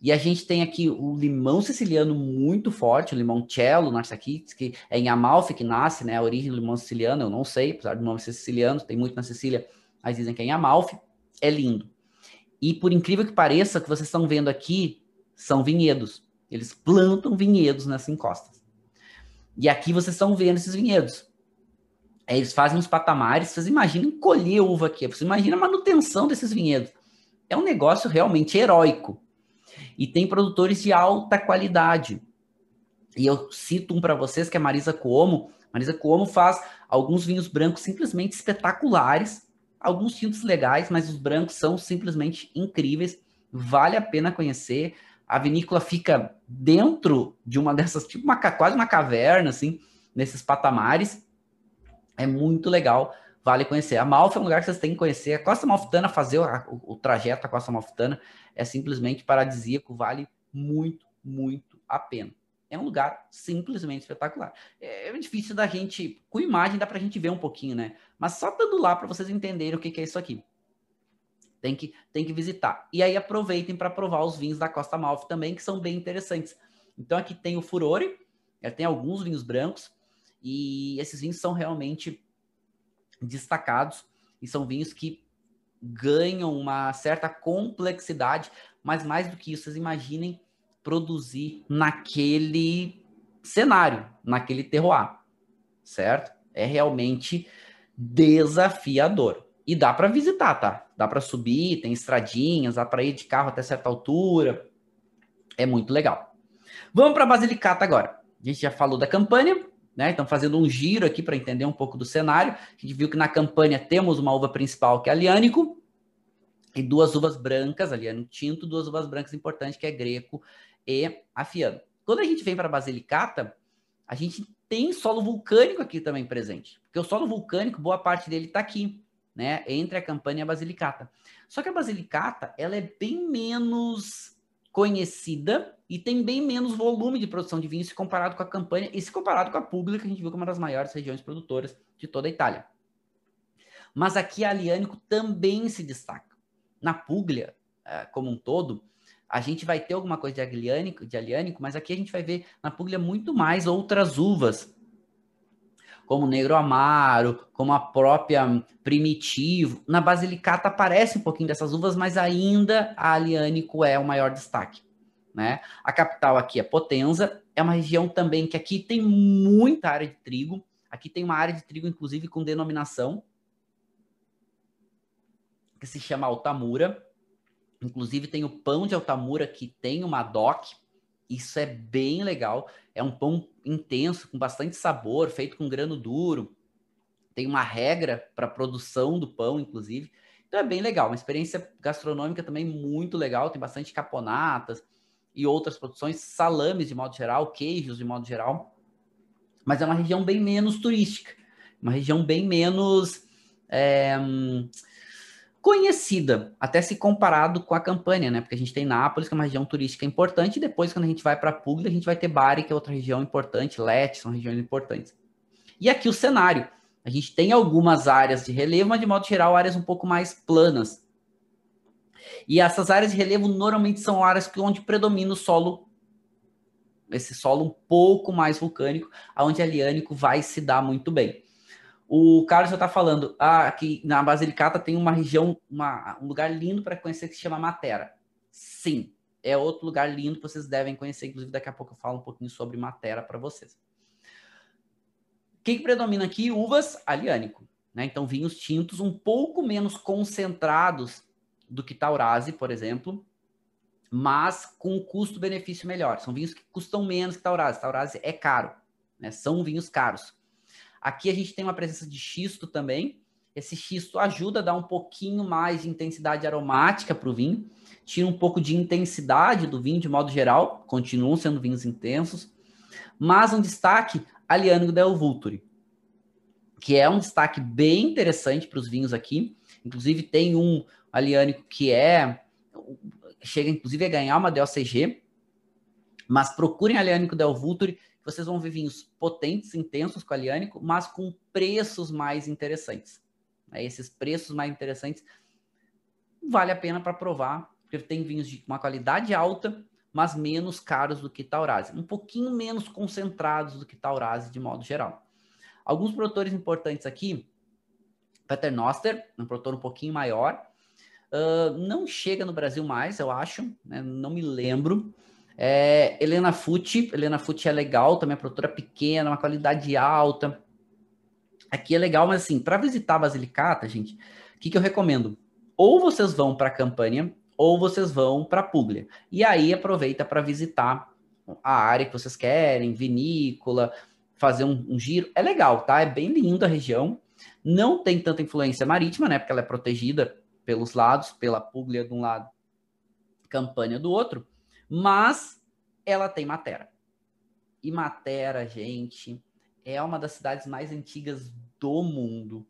E a gente tem aqui o limão siciliano muito forte, o limoncello, Narsakitis, que é em Amalfi que nasce, né? A origem do limão siciliano, eu não sei, apesar do nome ser siciliano, tem muito na Sicília, mas dizem que é em Amalfi. É lindo. E por incrível que pareça, o que vocês estão vendo aqui são vinhedos. Eles plantam vinhedos nessas encostas. E aqui vocês estão vendo esses vinhedos. Eles fazem uns patamares, vocês imaginem colher uva aqui, vocês imaginam a manutenção desses vinhedos. É um negócio realmente heróico. E tem produtores de alta qualidade. E eu cito um para vocês que é Marisa Cuomo. Marisa Cuomo faz alguns vinhos brancos simplesmente espetaculares, alguns tintos legais, mas os brancos são simplesmente incríveis. Vale a pena conhecer. A vinícola fica dentro de uma dessas, tipo uma, quase uma caverna, assim, nesses patamares. É muito legal, vale conhecer. A Malfa é um lugar que vocês têm que conhecer. A Costa Malfitana, fazer o, o, o trajeto da Costa Malfitana é simplesmente paradisíaco, vale muito, muito a pena. É um lugar simplesmente espetacular. É, é difícil da gente, com imagem dá para a gente ver um pouquinho, né? Mas só dando lá para vocês entenderem o que, que é isso aqui. Tem que, tem que visitar. E aí aproveitem para provar os vinhos da Costa Malfi também, que são bem interessantes. Então aqui tem o Furore, tem alguns vinhos brancos, e esses vinhos são realmente destacados, e são vinhos que ganham uma certa complexidade, mas mais do que isso, vocês imaginem produzir naquele cenário, naquele terroir, certo? É realmente desafiador. E dá para visitar, tá? Dá para subir, tem estradinhas, dá para ir de carro até certa altura. É muito legal. Vamos para Basilicata agora. A gente já falou da campanha, né? Então, fazendo um giro aqui para entender um pouco do cenário. A gente viu que na campanha temos uma uva principal, que é a Liânico, e duas uvas brancas, Aliano tinto, duas uvas brancas importantes, que é Greco e Afiano. Quando a gente vem para a Basilicata, a gente tem solo vulcânico aqui também presente. Porque o solo vulcânico, boa parte dele está aqui, né? Entre a campanha e a Basilicata. Só que a Basilicata, ela é bem menos conhecida e tem bem menos volume de produção de vinho se comparado com a campanha e se comparado com a pública, a gente viu que é uma das maiores regiões produtoras de toda a Itália. Mas aqui a Aliânico também se destaca. Na Puglia, eh, como um todo, a gente vai ter alguma coisa de aliânico, de aliânico, mas aqui a gente vai ver na Puglia muito mais outras uvas, como Negro Amaro, como a própria Primitivo. Na Basilicata aparece um pouquinho dessas uvas, mas ainda a Aliânico é o maior destaque. Né? A capital aqui é Potenza, é uma região também que aqui tem muita área de trigo. Aqui tem uma área de trigo, inclusive, com denominação que se chama Altamura. Inclusive, tem o pão de Altamura que tem uma DOC, isso é bem legal. É um pão intenso, com bastante sabor, feito com grano duro. Tem uma regra para produção do pão, inclusive. Então é bem legal. Uma experiência gastronômica também muito legal. Tem bastante caponatas e outras produções, salames de modo geral, queijos de modo geral. Mas é uma região bem menos turística. Uma região bem menos. É, conhecida, até se comparado com a campanha, né? Porque a gente tem Nápoles, que é uma região turística importante, e depois, quando a gente vai para Puglia, a gente vai ter Bari, que é outra região importante, Leti, são regiões importantes. E aqui o cenário. A gente tem algumas áreas de relevo, mas de modo geral, áreas um pouco mais planas. E essas áreas de relevo normalmente são áreas onde predomina o solo, esse solo um pouco mais vulcânico, onde a liânico vai se dar muito bem. O Carlos já está falando ah, que na Basilicata tem uma região, uma, um lugar lindo para conhecer que se chama Matera. Sim, é outro lugar lindo que vocês devem conhecer. Inclusive, daqui a pouco eu falo um pouquinho sobre Matera para vocês. O que, que predomina aqui? Uvas aliânico. Né? Então, vinhos tintos um pouco menos concentrados do que Taurasi, por exemplo, mas com custo-benefício melhor. São vinhos que custam menos que Taurasi. Taurasi é caro, né? são vinhos caros. Aqui a gente tem uma presença de xisto também. Esse xisto ajuda a dar um pouquinho mais de intensidade aromática para o vinho, tira um pouco de intensidade do vinho de modo geral, continuam sendo vinhos intensos, mas um destaque, Aliano del Vulturi, que é um destaque bem interessante para os vinhos aqui. Inclusive tem um aliânico que é chega inclusive a ganhar uma DOCG, mas procurem aliânico del Vulturi, que vocês vão ver vinhos potentes, intensos com aliânico, mas com preços mais interessantes. Esses preços mais interessantes vale a pena para provar, porque tem vinhos de uma qualidade alta, mas menos caros do que Taurasi, um pouquinho menos concentrados do que Taurasi de modo geral. Alguns produtores importantes aqui, Paternoster, um produtor um pouquinho maior, uh, não chega no Brasil mais, eu acho, né? não me lembro. É, Helena Fucci, Helena Fucci é legal, também é produtora pequena, uma qualidade alta. Aqui é legal, mas assim, para visitar a Basilicata, gente, o que, que eu recomendo? Ou vocês vão para a Campanha, ou vocês vão para Puglia. E aí aproveita para visitar a área que vocês querem, vinícola, fazer um, um, giro. É legal, tá? É bem linda a região. Não tem tanta influência marítima, né? Porque ela é protegida pelos lados, pela Puglia de um lado, Campanha do outro. Mas ela tem Matera. E Matera, gente, é uma das cidades mais antigas do mundo.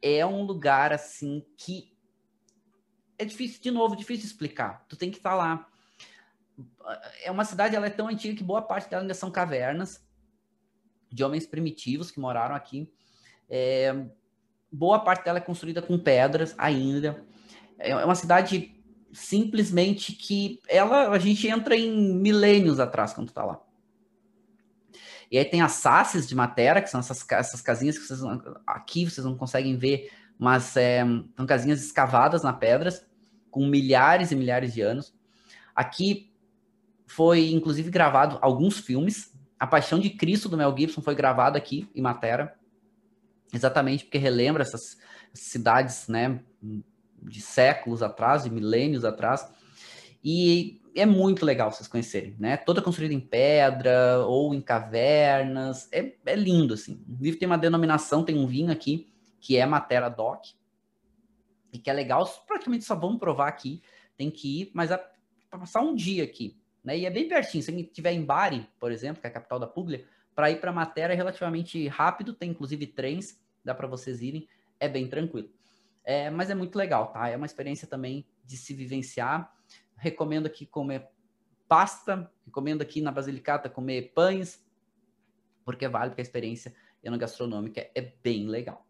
É um lugar assim que é difícil, de novo, difícil explicar. Tu tem que estar lá. É uma cidade, ela é tão antiga que boa parte dela ainda são cavernas de homens primitivos que moraram aqui. É, boa parte dela é construída com pedras ainda. É uma cidade simplesmente que ela a gente entra em milênios atrás quando está lá. E aí tem as sasses de Matera, que são essas, essas casinhas que vocês aqui vocês não conseguem ver, mas é, são casinhas escavadas na pedras, com milhares e milhares de anos. Aqui foi, inclusive, gravado alguns filmes. A Paixão de Cristo, do Mel Gibson, foi gravado aqui em Matera. Exatamente porque relembra essas cidades, né, de séculos atrás, de milênios atrás. E é muito legal vocês conhecerem, né? Toda construída em pedra ou em cavernas. É, é lindo, assim. Livro tem uma denominação, tem um vinho aqui, que é Matera Doc. E que é legal, praticamente só vamos provar aqui. Tem que ir, mas é para passar um dia aqui. Né? E é bem pertinho. Se estiver em Bari, por exemplo, que é a capital da Puglia, para ir para Matera é relativamente rápido, tem inclusive trens, dá para vocês irem, é bem tranquilo. É, mas é muito legal, tá? É uma experiência também de se vivenciar. Recomendo aqui comer pasta, recomendo aqui na Basilicata comer pães, porque vale, porque a experiência enogastronômica é bem legal.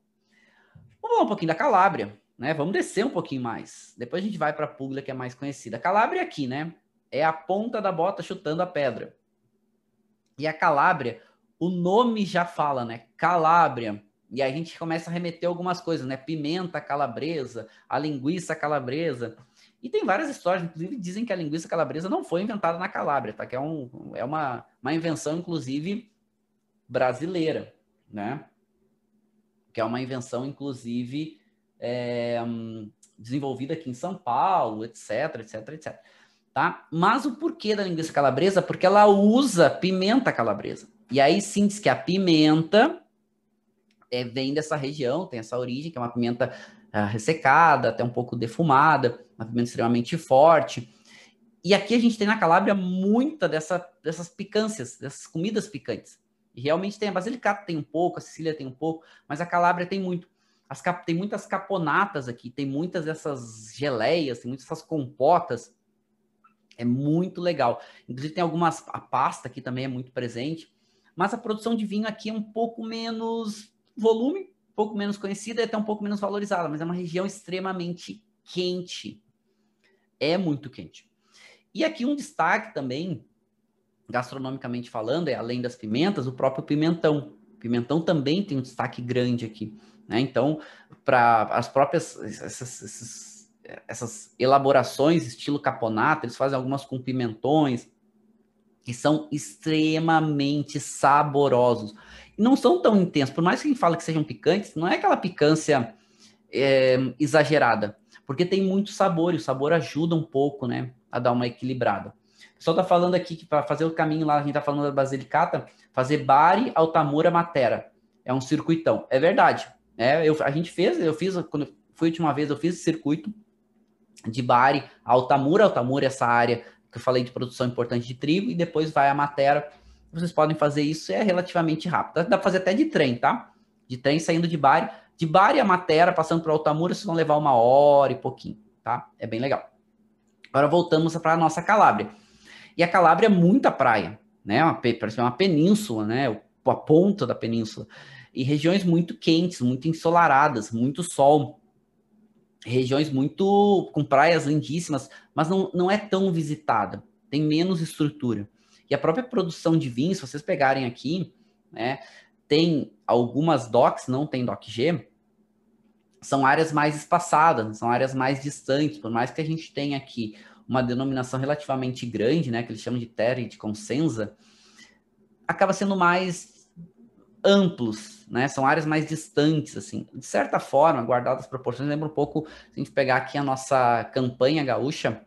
Vamos falar um pouquinho da Calábria, né? Vamos descer um pouquinho mais. Depois a gente vai para a Puglia, que é mais conhecida. Calábria é aqui, né? É a ponta da bota chutando a pedra. E a Calábria, o nome já fala, né? Calábria e a gente começa a remeter algumas coisas, né? Pimenta calabresa, a linguiça calabresa. E tem várias histórias, inclusive dizem que a linguiça calabresa não foi inventada na Calábria, tá? Que é, um, é uma, uma invenção, inclusive, brasileira, né? Que é uma invenção, inclusive, é, desenvolvida aqui em São Paulo, etc, etc, etc. Tá? Mas o porquê da linguiça calabresa? Porque ela usa pimenta calabresa. E aí sim diz que a pimenta é, vem dessa região, tem essa origem, que é uma pimenta uh, ressecada, até um pouco defumada, uma pimenta extremamente forte. E aqui a gente tem na Calábria muita dessa, dessas picâncias, dessas comidas picantes. E realmente tem a Basilicata tem um pouco, a Sicília tem um pouco, mas a Calábria tem muito. As tem muitas caponatas aqui, tem muitas dessas geleias, tem muitas dessas compotas. É muito legal. Inclusive tem algumas, a pasta aqui também é muito presente. Mas a produção de vinho aqui é um pouco menos volume, um pouco menos conhecida e até um pouco menos valorizada, mas é uma região extremamente quente. É muito quente. E aqui um destaque também, gastronomicamente falando, é além das pimentas, o próprio pimentão. Pimentão também tem um destaque grande aqui. Né? Então, para as próprias essas, essas essas elaborações estilo caponato, eles fazem algumas com pimentões, que são extremamente saborosos. Não são tão intensos, por mais que a gente fale que sejam picantes, não é aquela picância é, exagerada, porque tem muito sabor, e o sabor ajuda um pouco, né, a dar uma equilibrada. O pessoal tá falando aqui que para fazer o caminho lá, a gente tá falando da Basilicata, fazer Bari, Altamura, Matera. É um circuitão. É verdade. É, eu, a gente fez, eu fiz, quando foi a última vez, eu fiz esse circuito de Bari, Altamura, Altamura, essa área que eu falei de produção importante de trigo, e depois vai a Matera. Vocês podem fazer isso, é relativamente rápido. Dá para fazer até de trem, tá? De trem saindo de Bari. De Bari a Matera, passando por Altamura, vocês vão levar uma hora e pouquinho, tá? É bem legal. Agora voltamos para a nossa Calábria. E a Calábria é muita praia, né? Uma, parece uma península, né? A ponta da península. E regiões muito quentes, muito ensolaradas, muito sol regiões muito com praias lindíssimas, mas não, não é tão visitada, tem menos estrutura. E a própria produção de vinho, se vocês pegarem aqui, né, tem algumas docks, não tem dock G, são áreas mais espaçadas, são áreas mais distantes, por mais que a gente tenha aqui uma denominação relativamente grande, né, que eles chamam de terra e de consenza, acaba sendo mais amplos, né? São áreas mais distantes, assim. De certa forma, guardadas as proporções, lembra um pouco, se a gente pegar aqui a nossa campanha gaúcha,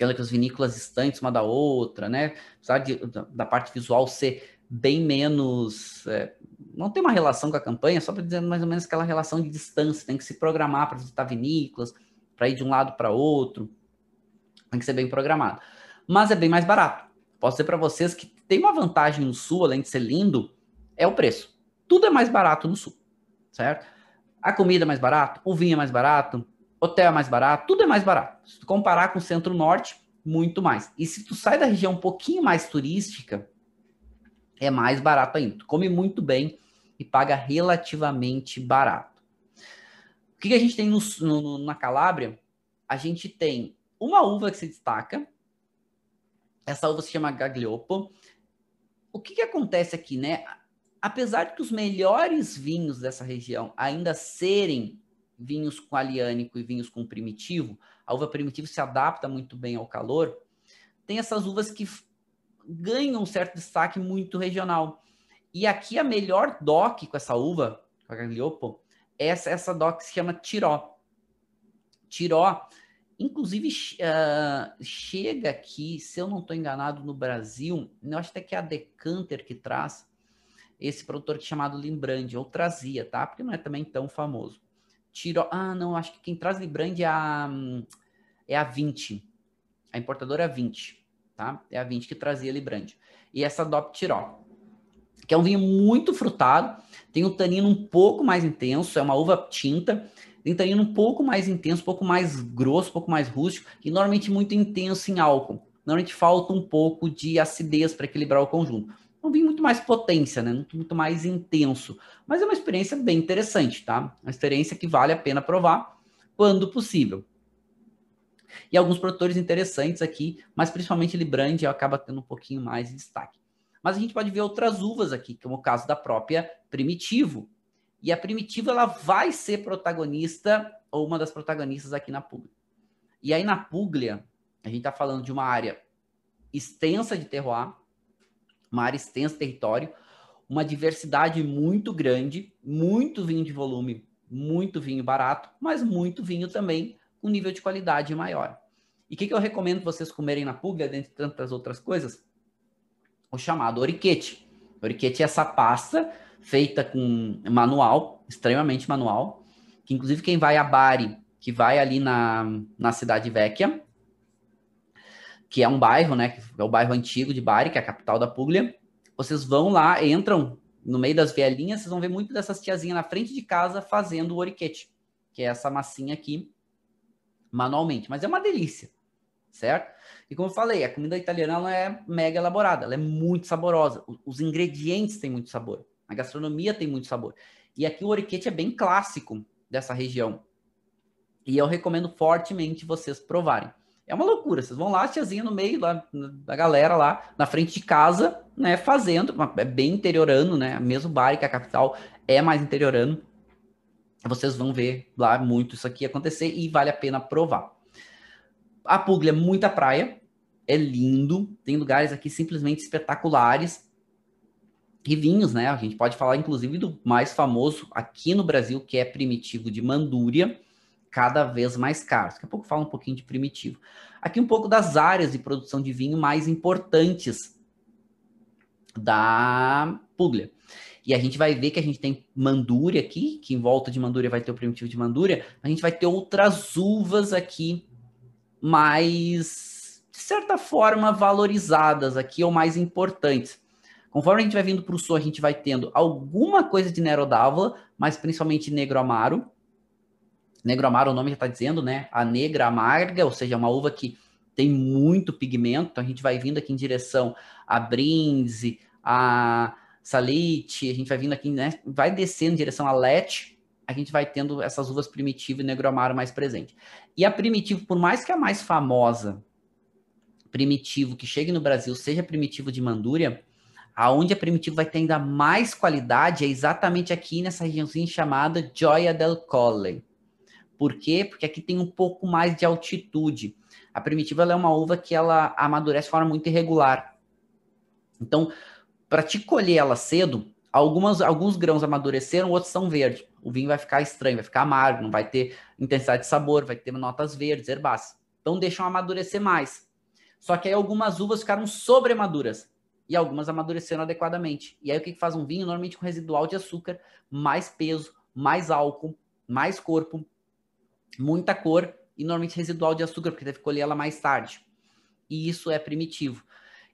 aquela que as vinícolas distantes uma da outra, né? Apesar de, da parte visual ser bem menos. É, não tem uma relação com a campanha, só para dizer mais ou menos aquela relação de distância, tem que se programar para visitar vinícolas, para ir de um lado para outro, tem que ser bem programado. Mas é bem mais barato. Posso dizer para vocês que tem uma vantagem no sul, além de ser lindo, é o preço. Tudo é mais barato no sul, certo? A comida é mais barata, o vinho é mais barato, hotel é mais barato, tudo é mais barato. Se tu comparar com o centro-norte, muito mais. E se tu sai da região um pouquinho mais turística, é mais barato ainda. Tu come muito bem e paga relativamente barato. O que, que a gente tem no, no, na Calábria? A gente tem uma uva que se destaca. Essa uva se chama Gaglioppo. O que, que acontece aqui, né? apesar de que os melhores vinhos dessa região ainda serem vinhos com aliânico e vinhos com primitivo, a uva primitivo se adapta muito bem ao calor, tem essas uvas que ganham um certo destaque muito regional. E aqui a melhor DOC com essa uva, com a Gagliopo, é essa, essa DOC que se chama Tiró. Tiró, inclusive, uh, chega aqui, se eu não estou enganado, no Brasil, eu acho até que é a Decanter que traz, esse produtor é chamado Limbrand, ou trazia, tá? Porque não é também tão famoso. Tiro... Ah, não, acho que quem traz Limbrand é a, é a 20. A importadora é a 20, tá? É a 20 que trazia Limbrand. E essa Dop Tiró, que é um vinho muito frutado, tem um tanino um pouco mais intenso, é uma uva tinta, tem tanino um pouco mais intenso, um pouco mais grosso, um pouco mais rústico, e normalmente muito intenso em álcool. Normalmente falta um pouco de acidez para equilibrar o conjunto um vinho muito mais potência, né? Muito mais intenso. Mas é uma experiência bem interessante, tá? Uma experiência que vale a pena provar quando possível. E alguns produtores interessantes aqui, mas principalmente Librand acaba tendo um pouquinho mais de destaque. Mas a gente pode ver outras uvas aqui, como o caso da própria Primitivo. E a Primitivo ela vai ser protagonista ou uma das protagonistas aqui na Puglia. E aí na Puglia, a gente está falando de uma área extensa de terroir, extensa de território, uma diversidade muito grande, muito vinho de volume, muito vinho barato, mas muito vinho também com nível de qualidade maior. E o que, que, eu recomendo vocês comerem na puglia, dentre tantas outras coisas? O chamado oriquete. Oriquete é essa pasta feita com manual, extremamente manual, que inclusive quem vai a Bari, que vai ali na, na cidade Vecchia, que é um bairro, né? Que é o bairro antigo de Bari, que é a capital da Puglia. Vocês vão lá, entram no meio das velhinhas, vocês vão ver muito dessas tiazinhas na frente de casa fazendo o oriquete, que é essa massinha aqui, manualmente. Mas é uma delícia, certo? E como eu falei, a comida italiana ela é mega elaborada, ela é muito saborosa. Os ingredientes têm muito sabor, a gastronomia tem muito sabor. E aqui o oriquete é bem clássico dessa região. E eu recomendo fortemente vocês provarem. É uma loucura. Vocês vão lá, tiazinha no meio lá, da galera lá, na frente de casa, né, fazendo. É bem interiorano, né? Mesmo Bari, que é a capital, é mais interiorano. vocês vão ver lá muito isso aqui acontecer e vale a pena provar. A Puglia é muita praia, é lindo, tem lugares aqui simplesmente espetaculares. E vinhos, né? A gente pode falar inclusive do mais famoso aqui no Brasil, que é Primitivo de Mandúria, cada vez mais caro. Daqui a pouco fala um pouquinho de Primitivo. Aqui um pouco das áreas de produção de vinho mais importantes da Puglia. E a gente vai ver que a gente tem Mandúria aqui, que em volta de Mandúria vai ter o primitivo de Mandúria. A gente vai ter outras uvas aqui mais, de certa forma, valorizadas aqui ou mais importantes. Conforme a gente vai vindo para o sul, a gente vai tendo alguma coisa de Nero d'Avola, mas principalmente Negro Amaro. Negro Amaro, o nome já está dizendo, né? A negra amarga, ou seja, uma uva que tem muito pigmento. Então a gente vai vindo aqui em direção a Brinze, a Salite, a gente vai vindo aqui, né? Vai descendo em direção a Lete, a gente vai tendo essas uvas Primitivo e Negro mais presente. E a Primitivo, por mais que a mais famosa Primitivo que chegue no Brasil seja Primitivo de Mandúria, aonde a Primitivo vai ter ainda mais qualidade é exatamente aqui nessa regiãozinha chamada Gioia del Colle. Por quê? Porque aqui tem um pouco mais de altitude. A Primitiva é uma uva que ela amadurece de forma muito irregular. Então, para te colher ela cedo, algumas, alguns grãos amadureceram, outros são verdes. O vinho vai ficar estranho, vai ficar amargo, não vai ter intensidade de sabor, vai ter notas verdes, herbáceas. Então deixam amadurecer mais. Só que aí algumas uvas ficaram sobremaduras e algumas amadureceram adequadamente. E aí o que, que faz um vinho? Normalmente com residual de açúcar, mais peso, mais álcool, mais corpo, muita cor e normalmente residual de açúcar, porque deve colher ela mais tarde. E isso é primitivo.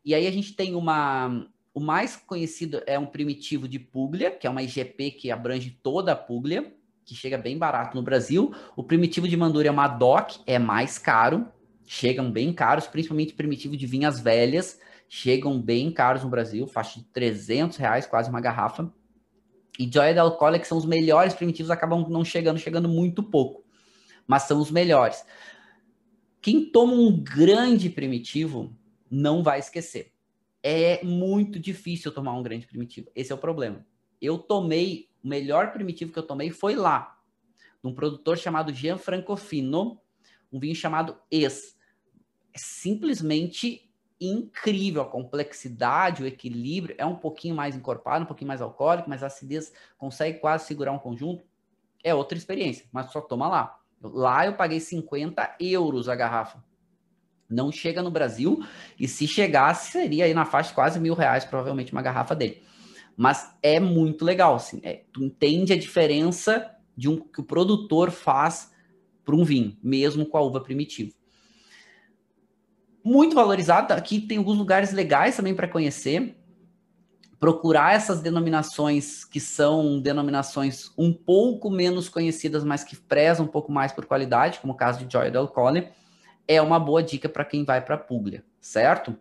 E aí a gente tem uma, o mais conhecido é um primitivo de Puglia, que é uma IGP que abrange toda a Puglia, que chega bem barato no Brasil. O primitivo de Mandura é uma DOC, é mais caro, chegam bem caros, principalmente primitivo de vinhas velhas, chegam bem caros no Brasil, faixa de 300 reais, quase uma garrafa. E Joia del Colle, que são os melhores primitivos, acabam não chegando, chegando muito pouco, mas são os melhores. Quem toma um grande primitivo não vai esquecer é muito difícil tomar um grande primitivo. Esse é o problema. Eu tomei, o melhor primitivo que eu tomei foi lá, num produtor chamado Gianfranco Fino, um vinho chamado Ex. É simplesmente incrível a complexidade, o equilíbrio, é um pouquinho mais encorpado, um pouquinho mais alcoólico, mas a acidez consegue quase segurar um conjunto. É outra experiência, mas só toma lá. Lá eu paguei 50 euros a garrafa não chega no Brasil, e se chegasse, seria aí na faixa de quase mil reais, provavelmente, uma garrafa dele. Mas é muito legal, assim, é, tu entende a diferença de um que o produtor faz para um vinho, mesmo com a uva primitiva. Muito valorizado, aqui tem alguns lugares legais também para conhecer. Procurar essas denominações que são denominações um pouco menos conhecidas, mas que prezam um pouco mais por qualidade, como o caso de Joy del Colle é uma boa dica para quem vai para a Puglia, certo?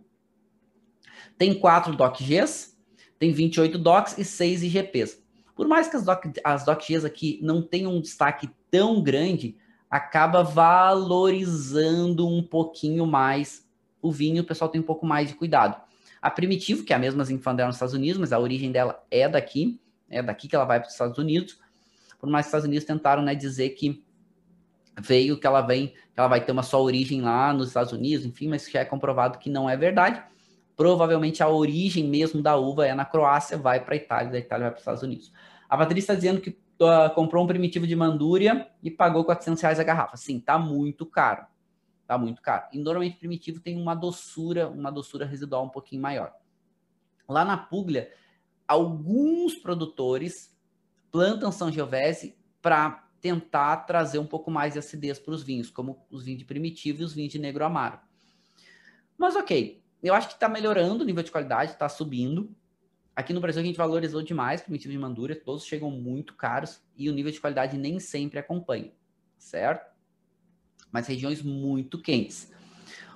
Tem quatro DocGs, tem 28 docs e 6 IGPs. Por mais que as, doc, as DocGs aqui não tenham um destaque tão grande, acaba valorizando um pouquinho mais o vinho, o pessoal tem um pouco mais de cuidado. A Primitivo, que é a mesma Zinfandel nos Estados Unidos, mas a origem dela é daqui, é daqui que ela vai para os Estados Unidos. Por mais que os Estados Unidos tentaram né, dizer que veio que ela vem, que ela vai ter uma só origem lá nos Estados Unidos, enfim, mas já é comprovado que não é verdade. Provavelmente a origem mesmo da uva é na Croácia, vai para a Itália, da Itália vai para os Estados Unidos. A Patrícia está dizendo que uh, comprou um primitivo de Mandúria e pagou 400 reais a garrafa. Sim, tá muito caro. Tá muito caro. E normalmente primitivo tem uma doçura, uma doçura residual um pouquinho maior. Lá na Puglia, alguns produtores plantam São Giovese para tentar trazer um pouco mais de acidez para os vinhos, como os vinhos de primitivo e os vinhos de negro amaro. Mas ok, eu acho que está melhorando o nível de qualidade, está subindo. Aqui no Brasil a gente valorizou demais primitivo de Mandúria, todos chegam muito caros e o nível de qualidade nem sempre acompanha, certo? Mas regiões muito quentes.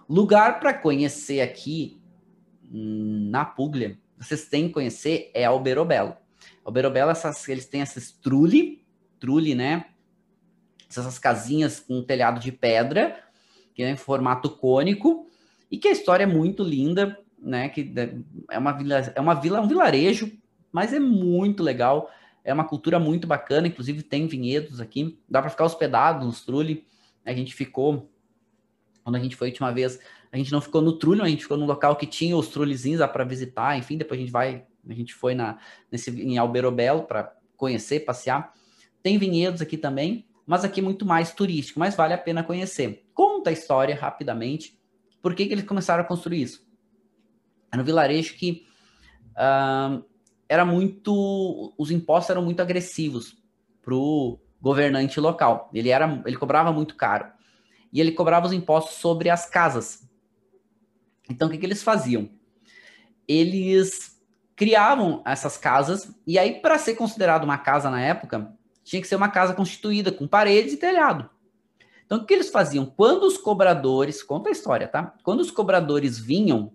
Lugar para conhecer aqui na Puglia, vocês têm que conhecer é Alberobello. Alberobello, essas, eles têm essa trule, trule, né? essas casinhas com um telhado de pedra, que é em formato cônico, e que a história é muito linda, né? Que é uma vila, é uma vila, um vilarejo, mas é muito legal. é uma cultura muito bacana, inclusive tem vinhedos aqui, dá para ficar hospedado nos Trulli. A gente ficou, quando a gente foi a última vez, a gente não ficou no Trulli, a gente ficou num local que tinha os Trullizinhos para visitar, enfim, depois a gente vai, a gente foi na, nesse, em Alberobelo para conhecer, passear. Tem vinhedos aqui também, mas aqui é muito mais turístico, mas vale a pena conhecer. Conta a história rapidamente, por que, que eles começaram a construir isso? Era um vilarejo que uh, era muito. Os impostos eram muito agressivos para o governante local. Ele, era, ele cobrava muito caro. E ele cobrava os impostos sobre as casas. Então, o que, que eles faziam? Eles criavam essas casas, e aí, para ser considerado uma casa na época, tinha que ser uma casa constituída com paredes e telhado. Então, o que eles faziam? Quando os cobradores, conta a história, tá? Quando os cobradores vinham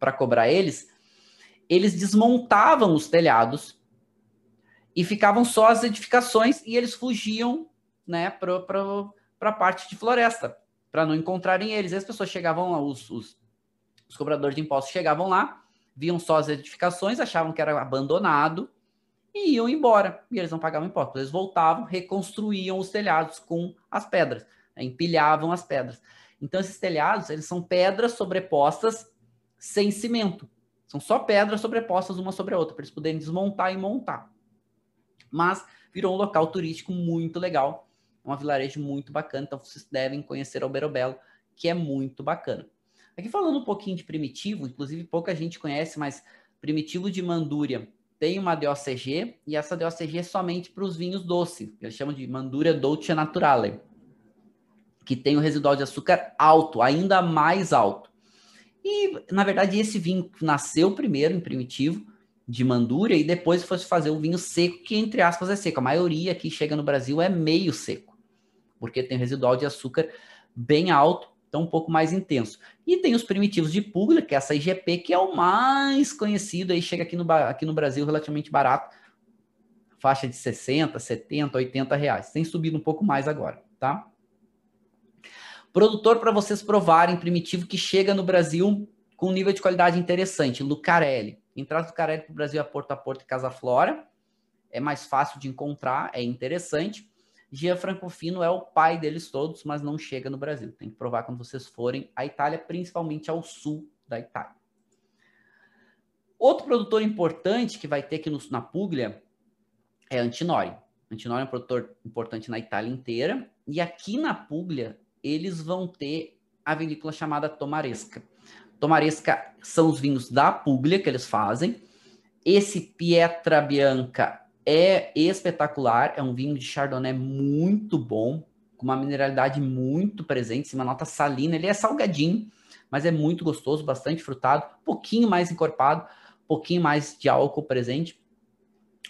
para cobrar eles, eles desmontavam os telhados e ficavam só as edificações e eles fugiam né, para a parte de floresta, para não encontrarem eles. As pessoas chegavam lá, os, os, os cobradores de impostos chegavam lá, viam só as edificações, achavam que era abandonado e iam embora. E eles não pagavam impostos. Eles voltavam, reconstruíam os telhados com as pedras, né, empilhavam as pedras. Então, esses telhados, eles são pedras sobrepostas sem cimento. São só pedras sobrepostas uma sobre a outra, para eles poderem desmontar e montar. Mas virou um local turístico muito legal, uma vilarejo muito bacana, então vocês devem conhecer Alberobelo, que é muito bacana. Aqui falando um pouquinho de primitivo, inclusive pouca gente conhece, mas primitivo de Mandúria tem uma DOCG, e essa DOCG é somente para os vinhos doces, eles chamam de Mandúria Dolce Naturale, que tem o residual de açúcar alto, ainda mais alto. E, na verdade, esse vinho nasceu primeiro em primitivo, de Mandúria, e depois foi fazer o vinho seco, que, entre aspas, é seco. A maioria que chega no Brasil é meio seco, porque tem residual de açúcar bem alto, então um pouco mais intenso. E tem os primitivos de Puglia, que é essa IGP, que é o mais conhecido, aí chega aqui no, aqui no Brasil relativamente barato, faixa de 60, 70, 80 reais. Tem subido um pouco mais agora, tá? Produtor para vocês provarem primitivo que chega no Brasil com um nível de qualidade interessante, Lucarelli. Quem traz Lucarelli para o Brasil é Porto a Porto e Casa Flora. É mais fácil de encontrar, é interessante. Gia Francofino é o pai deles todos, mas não chega no Brasil. Tem que provar quando vocês forem à Itália, principalmente ao sul da Itália. Outro produtor importante que vai ter aqui no, na Puglia é Antinori. Antinori é um produtor importante na Itália inteira. E aqui na Puglia eles vão ter a vinícola chamada Tomaresca. Tomaresca são os vinhos da Puglia que eles fazem. Esse Pietra Bianca é espetacular, é um vinho de Chardonnay muito bom, com uma mineralidade muito presente, uma nota salina. Ele é salgadinho, mas é muito gostoso, bastante frutado, pouquinho mais encorpado, pouquinho mais de álcool presente.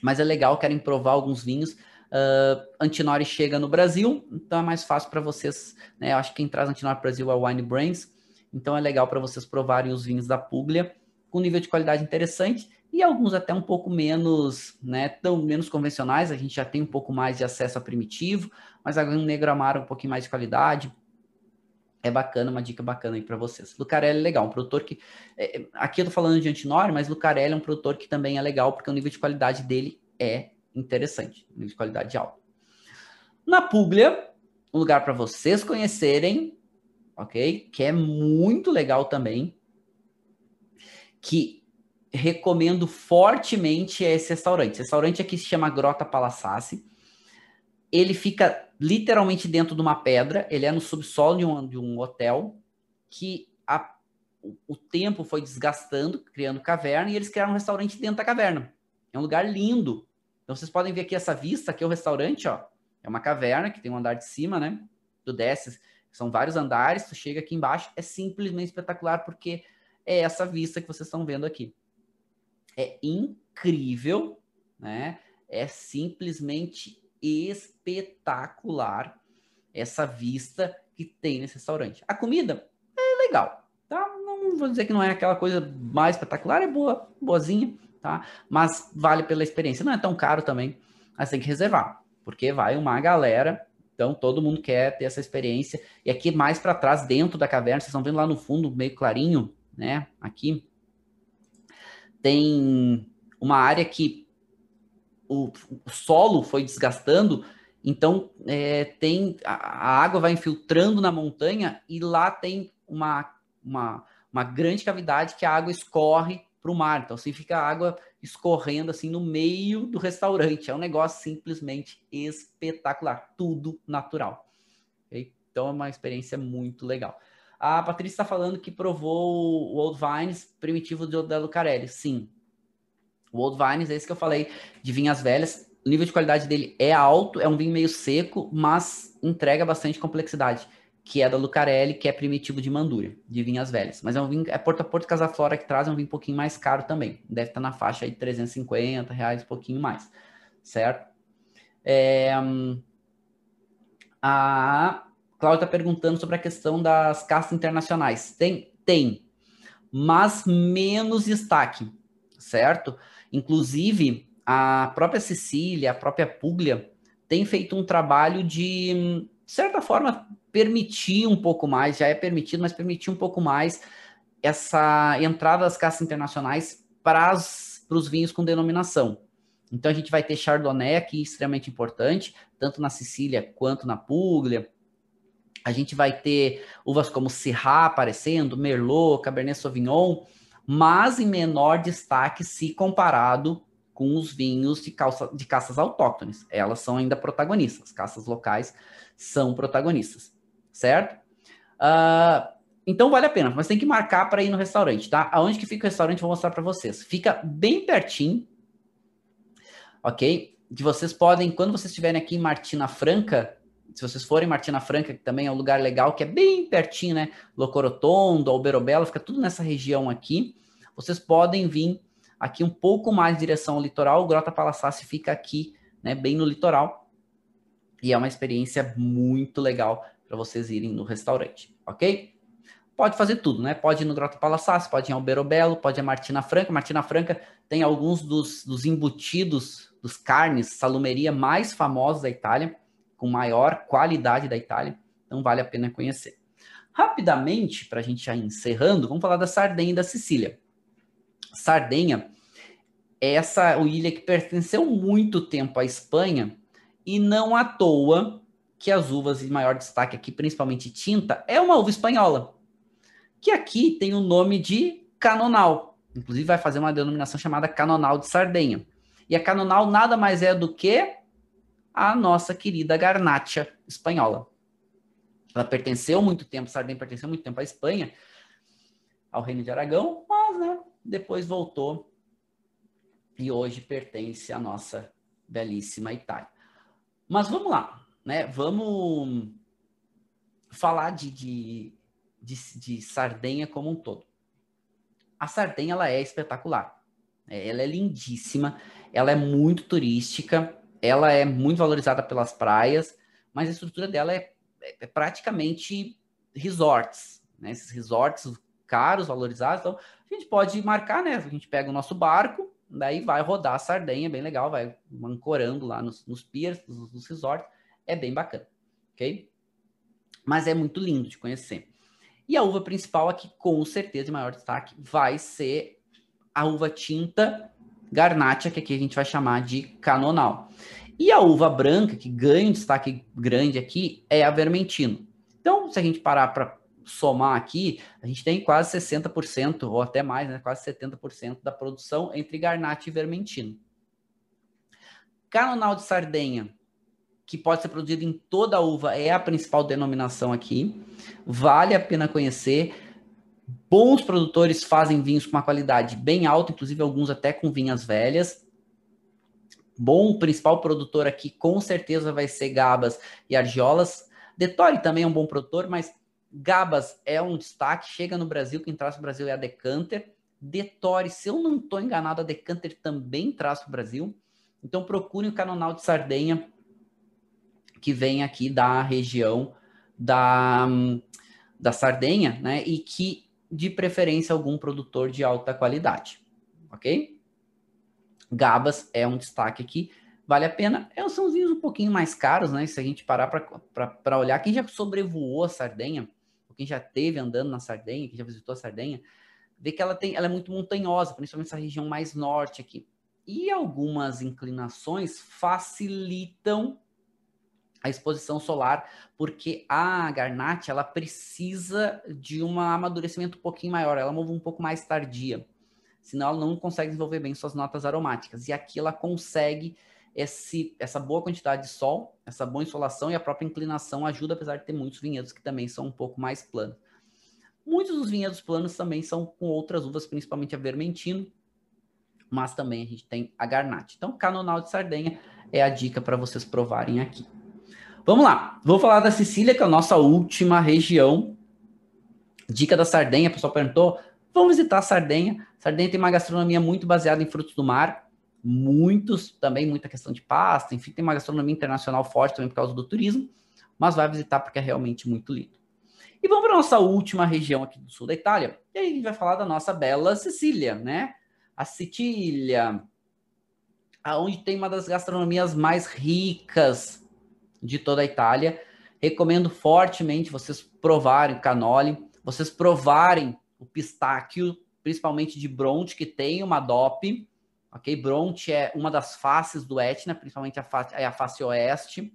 Mas é legal, querem provar alguns vinhos. Uh, Antinori chega no Brasil, então é mais fácil para vocês, né? Eu acho que quem traz Antinori para o Brasil é o Wine Brains, então é legal para vocês provarem os vinhos da Puglia com nível de qualidade interessante e alguns até um pouco menos, né, tão menos convencionais, a gente já tem um pouco mais de acesso a primitivo, mas agora um Negro Amaro um pouquinho mais de qualidade. É bacana, uma dica bacana aí para vocês. Lucarelli é legal, um produtor que. É, aqui eu tô falando de Antinori, mas Lucarelli é um produtor que também é legal, porque o nível de qualidade dele é interessante, nível de qualidade alto. Na Puglia, um lugar para vocês conhecerem, ok? Que é muito legal também, que recomendo fortemente é esse restaurante. Esse restaurante aqui se chama Grota Palassassi. Ele fica literalmente dentro de uma pedra, ele é no subsolo de um, de um hotel que a, o tempo foi desgastando, criando caverna, e eles criaram um restaurante dentro da caverna. É um lugar lindo, então vocês podem ver aqui essa vista, aqui é o restaurante, ó. É uma caverna que tem um andar de cima, né? Tu desce, são vários andares, tu chega aqui embaixo, é simplesmente espetacular porque é essa vista que vocês estão vendo aqui. É incrível, né? É simplesmente espetacular essa vista que tem nesse restaurante. A comida é legal, tá? Não vou dizer que não é aquela coisa mais espetacular, é boa, boazinha, tá? Mas vale pela experiência. Não é tão caro também, mas tem que reservar, porque vai uma galera, então todo mundo quer ter essa experiência. E aqui mais para trás, dentro da caverna, vocês estão vendo lá no fundo, meio clarinho, né? Aqui tem uma área que o, o solo foi desgastando, então é, tem a, a, água vai infiltrando na montanha e lá tem uma, uma, uma grande cavidade que a água escorre para o mar. Então, assim, fica água escorrendo assim no meio do restaurante. É um negócio simplesmente espetacular, tudo natural. Então, é uma experiência muito legal. A Patrícia está falando que provou o Old Vines primitivo do da Lucarelli. Sim. O Old Vines, é esse que eu falei, de vinhas velhas. O nível de qualidade dele é alto, é um vinho meio seco, mas entrega bastante complexidade que é da Lucarelli, que é primitivo de Mandúria, de vinhas velhas. Mas é um vinho, é Porto a Porto Casa Flora que traz, é um vinho um pouquinho mais caro também. Deve estar na faixa de 350 reais, um pouquinho mais, certo? É, a Cláudia está perguntando sobre a questão das castas internacionais. Tem, tem, mas menos destaque, certo? Inclusive, a própria Cecília, a própria Puglia, tem feito um trabalho de, de certa forma, permitir um pouco mais, já é permitido, mas permitir um pouco mais essa entrada das casas internacionais para os vinhos com denominação. Então a gente vai ter Chardonnay aqui, extremamente importante, tanto na Sicília quanto na Puglia. A gente vai ter uvas como Syrah aparecendo, Merlot, Cabernet Sauvignon, mas em menor destaque se comparado com os vinhos de, calça, de caças autóctones. Elas são ainda protagonistas, caças locais são protagonistas certo? Uh, então vale a pena, mas tem que marcar para ir no restaurante, tá? Aonde que fica o restaurante, vou mostrar para vocês. Fica bem pertinho, ok? Que vocês podem, quando vocês estiverem aqui em Martina Franca, se vocês forem em Martina Franca, que também é um lugar legal, que é bem pertinho, né? Locorotondo, Alberobello, fica tudo nessa região aqui. Vocês podem vir aqui um pouco mais em direção ao litoral. O Grota Palaçace fica aqui, né? Bem no litoral. E é uma experiência muito legal para vocês irem no restaurante, ok? Pode fazer tudo, né? Pode ir no Grota Palaças, pode ir ao Berobelo, pode ir a Martina Franca. Martina Franca tem alguns dos, dos embutidos, dos carnes, salumeria mais famosos da Itália, com maior qualidade da Itália, então vale a pena conhecer. Rapidamente, para a gente já encerrando, vamos falar da Sardenha e da Sicília. Sardenha é essa ilha que pertenceu muito tempo à Espanha e não à toa que as uvas de maior destaque aqui, principalmente tinta, é uma uva espanhola, que aqui tem o nome de canonal. Inclusive vai fazer uma denominação chamada canonal de Sardenha. E a canonal nada mais é do que a nossa querida garnacha espanhola. Ela pertenceu muito tempo, Sardenha pertenceu muito tempo à Espanha, ao Reino de Aragão, mas né, depois voltou e hoje pertence à nossa belíssima Itália. Mas vamos lá né? Vamos falar de, de, de, de Sardenha como um todo. A Sardenha ela é espetacular. É, ela é lindíssima, ela é muito turística, ela é muito valorizada pelas praias, mas a estrutura dela é, é praticamente resorts, né? Esses resorts caros, valorizados. Então, a gente pode marcar, né? A gente pega o nosso barco, daí vai rodar a Sardenha, bem legal, vai ancorando lá nos, nos piers, nos, nos resorts é bem bacana, ok? Mas é muito lindo de conhecer. E a uva principal aqui, com certeza, de maior destaque, vai ser a uva tinta Garnacha, que aqui a gente vai chamar de canonal. E a uva branca, que ganha um destaque grande aqui, é a Vermentino. Então, se a gente parar para somar aqui, a gente tem quase 60%, ou até mais, né, quase 70% da produção entre Garnacha e Vermentino. Canonal de Sardenha, que pode ser produzido em toda a uva, é a principal denominação aqui. Vale a pena conhecer. Bons produtores fazem vinhos com uma qualidade bem alta, inclusive alguns até com vinhas velhas. Bom, principal produtor aqui com certeza vai ser Gabas e Argiolas. Detori também é um bom produtor, mas Gabas é um destaque. Chega no Brasil, quem traz para o Brasil é a Decanter. Detori, se eu não estou enganado, a Decanter também traz para o Brasil. Então procure o Canonal de Sardenha que vem aqui da região da, da Sardenha, né? E que, de preferência, algum produtor de alta qualidade, ok? Gabas é um destaque aqui, vale a pena. É, são os vinhos um pouquinho mais caros, né? Se a gente parar para olhar, quem já sobrevoou a Sardenha, ou quem já teve andando na Sardenha, quem já visitou a Sardenha, vê que ela, tem, ela é muito montanhosa, principalmente essa região mais norte aqui. e algumas inclinações facilitam a exposição solar, porque a garnate ela precisa de um amadurecimento um pouquinho maior, ela move um pouco mais tardia, senão ela não consegue desenvolver bem suas notas aromáticas. E aqui ela consegue esse, essa boa quantidade de sol, essa boa insolação e a própria inclinação ajuda, apesar de ter muitos vinhedos que também são um pouco mais planos. Muitos dos vinhedos planos também são com outras uvas, principalmente a vermentino, mas também a gente tem a garnate. Então, canonal de Sardenha é a dica para vocês provarem aqui. Vamos lá, vou falar da Sicília, que é a nossa última região. Dica da Sardenha, o pessoal perguntou, vamos visitar a Sardenha. Sardenha tem uma gastronomia muito baseada em frutos do mar, muitos, também muita questão de pasta, enfim, tem uma gastronomia internacional forte também por causa do turismo, mas vai visitar porque é realmente muito lindo. E vamos para a nossa última região aqui do sul da Itália, e aí a gente vai falar da nossa bela Sicília, né? A Sicília, aonde tem uma das gastronomias mais ricas de toda a Itália. Recomendo fortemente vocês provarem o canole, vocês provarem o pistáquio, principalmente de Bronte, que tem uma DOP, ok? Bronte é uma das faces do Etna, principalmente a face, é a face oeste.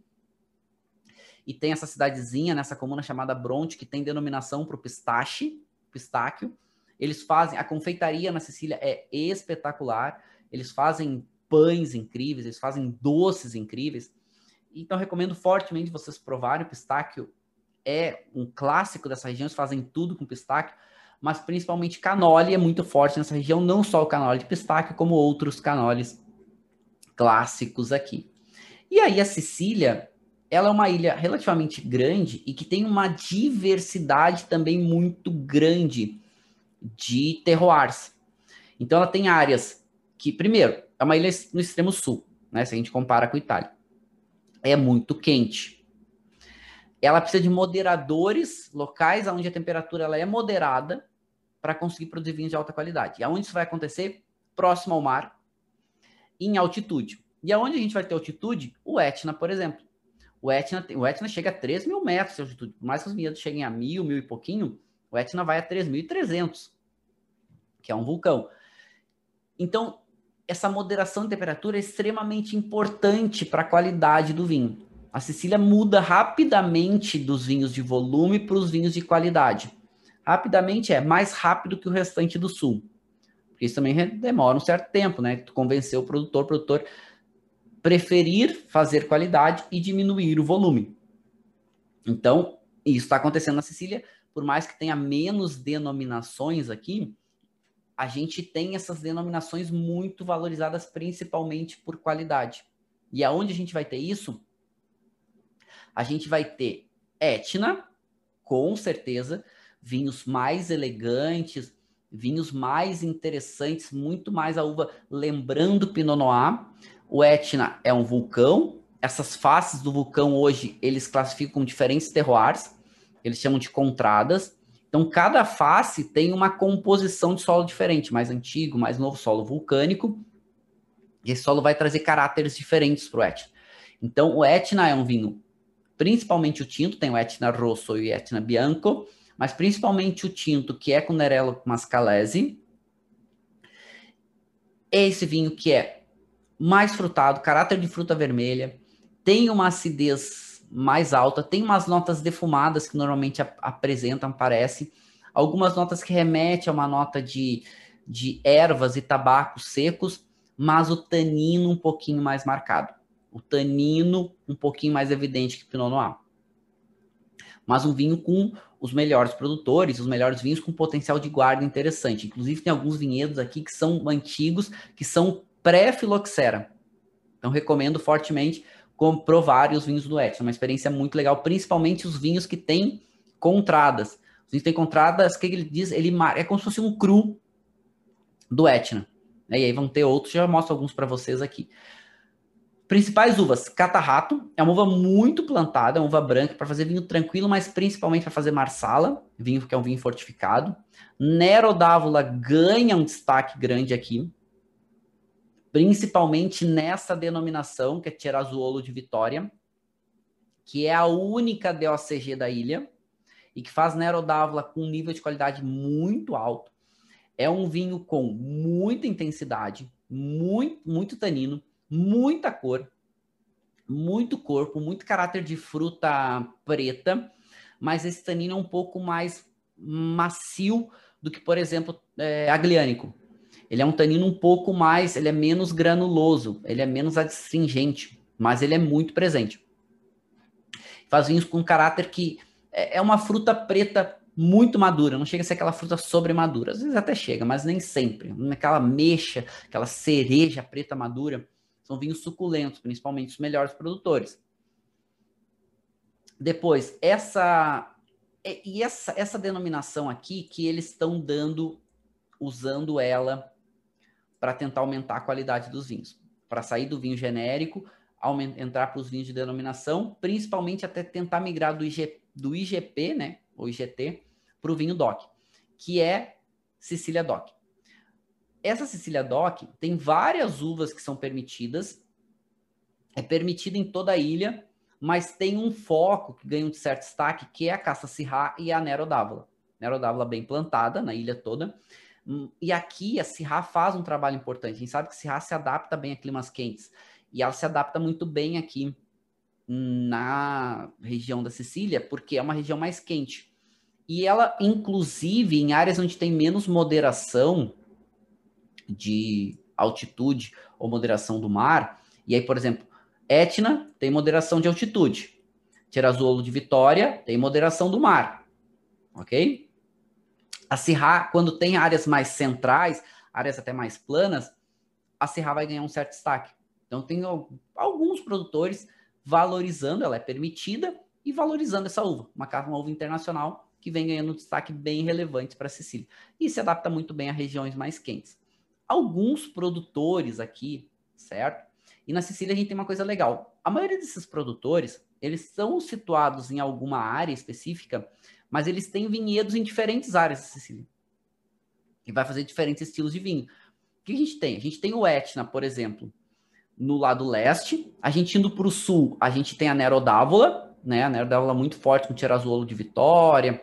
E tem essa cidadezinha nessa comuna chamada Bronte, que tem denominação para o pistache, pistáquio. Eles fazem, a confeitaria na Sicília é espetacular. Eles fazem pães incríveis, eles fazem doces incríveis. Então, recomendo fortemente vocês provarem o pistáquio. É um clássico dessa região, eles fazem tudo com pistáquio, mas principalmente canole é muito forte nessa região, não só o canole de pistáquio, como outros canoles clássicos aqui. E aí a Sicília, ela é uma ilha relativamente grande e que tem uma diversidade também muito grande de terroirs. Então ela tem áreas que, primeiro, é uma ilha no extremo sul, né? Se a gente compara com a Itália é muito quente. Ela precisa de moderadores locais, onde a temperatura ela é moderada, para conseguir produzir vinhos de alta qualidade. E aonde isso vai acontecer? Próximo ao mar, em altitude. E aonde a gente vai ter altitude? O Etna, por exemplo. O Etna, o Etna chega a 3 mil metros de altitude. Por mais que os vinhedos cheguem a mil, mil e pouquinho, o Etna vai a 3.300, que é um vulcão. Então, essa moderação de temperatura é extremamente importante para a qualidade do vinho. A Sicília muda rapidamente dos vinhos de volume para os vinhos de qualidade. Rapidamente é mais rápido que o restante do sul. Porque isso também demora um certo tempo, né? Convencer o produtor, o produtor preferir fazer qualidade e diminuir o volume. Então, isso está acontecendo na Sicília, por mais que tenha menos denominações aqui, a gente tem essas denominações muito valorizadas, principalmente por qualidade. E aonde a gente vai ter isso? A gente vai ter Etna, com certeza, vinhos mais elegantes, vinhos mais interessantes, muito mais a uva lembrando Pinot Noir. O Etna é um vulcão. Essas faces do vulcão hoje eles classificam diferentes terroirs, eles chamam de contradas. Então, cada face tem uma composição de solo diferente, mais antigo, mais novo, solo vulcânico. E esse solo vai trazer caráteres diferentes para o Etna. Então, o Etna é um vinho, principalmente o tinto, tem o Etna Rosso e o Etna Bianco, mas principalmente o tinto, que é com Nerello Mascalese. Esse vinho que é mais frutado, caráter de fruta vermelha, tem uma acidez mais alta, tem umas notas defumadas que normalmente ap apresentam, parece, algumas notas que remetem a uma nota de, de ervas e tabacos secos, mas o tanino um pouquinho mais marcado. O tanino um pouquinho mais evidente que o Pinot Noir. Mas um vinho com os melhores produtores, os melhores vinhos com potencial de guarda interessante. Inclusive tem alguns vinhedos aqui que são antigos, que são pré-filoxera. Então recomendo fortemente provar os vinhos do Etna. Uma experiência muito legal, principalmente os vinhos que têm contradas. Os vinhos que têm contradas, o que ele diz? Ele é como se fosse um cru do Etna. Né? E aí vão ter outros, já mostro alguns para vocês aqui. Principais uvas, Catarrato, é uma uva muito plantada, é uma uva branca para fazer vinho tranquilo, mas principalmente para fazer marsala, vinho que é um vinho fortificado. Nero d'Avola ganha um destaque grande aqui, principalmente nessa denominação, que é Tirazuolo de Vitória, que é a única DOCG da ilha e que faz Nero d'Avola com um nível de qualidade muito alto. É um vinho com muita intensidade, muito, muito tanino, muita cor, muito corpo, muito caráter de fruta preta, mas esse tanino é um pouco mais macio do que, por exemplo, é, agliânico. Ele é um tanino um pouco mais, ele é menos granuloso, ele é menos astringente, mas ele é muito presente. Faz vinhos com caráter que é, é uma fruta preta muito madura, não chega a ser aquela fruta sobremadura. Às vezes até chega, mas nem sempre. Aquela mexa, aquela cereja preta madura, são vinhos suculentos, principalmente os melhores produtores. Depois, essa e essa, essa denominação aqui que eles estão dando, usando ela para tentar aumentar a qualidade dos vinhos, para sair do vinho genérico, entrar para os vinhos de denominação, principalmente até tentar migrar do, IG, do IGP, né, ou IGT, para o vinho DOC, que é Sicília DOC. Essa Sicília DOC tem várias uvas que são permitidas, é permitida em toda a ilha, mas tem um foco que ganha um certo destaque, que é a caça Sirá e a Nero d'Avola. Nero d'Avola bem plantada na ilha toda. E aqui a Sirá faz um trabalho importante. A gente sabe que a se adapta bem a climas quentes. E ela se adapta muito bem aqui na região da Sicília, porque é uma região mais quente. E ela, inclusive, em áreas onde tem menos moderação de altitude ou moderação do mar, e aí, por exemplo, Etna tem moderação de altitude. Tirazuolo de Vitória tem moderação do mar. Ok? A Sirra, quando tem áreas mais centrais, áreas até mais planas, a Sirra vai ganhar um certo destaque. Então, tem alguns produtores valorizando, ela é permitida, e valorizando essa uva. Uma, uma uva internacional que vem ganhando um destaque bem relevante para a Sicília. E se adapta muito bem a regiões mais quentes. Alguns produtores aqui, certo? E na Sicília a gente tem uma coisa legal. A maioria desses produtores, eles são situados em alguma área específica, mas eles têm vinhedos em diferentes áreas da Sicília. E vai fazer diferentes estilos de vinho. O que a gente tem? A gente tem o Etna, por exemplo, no lado leste. A gente indo para o sul, a gente tem a Nero d'Avola, né? A Nero d'Avola muito forte com Tirazuolo de Vitória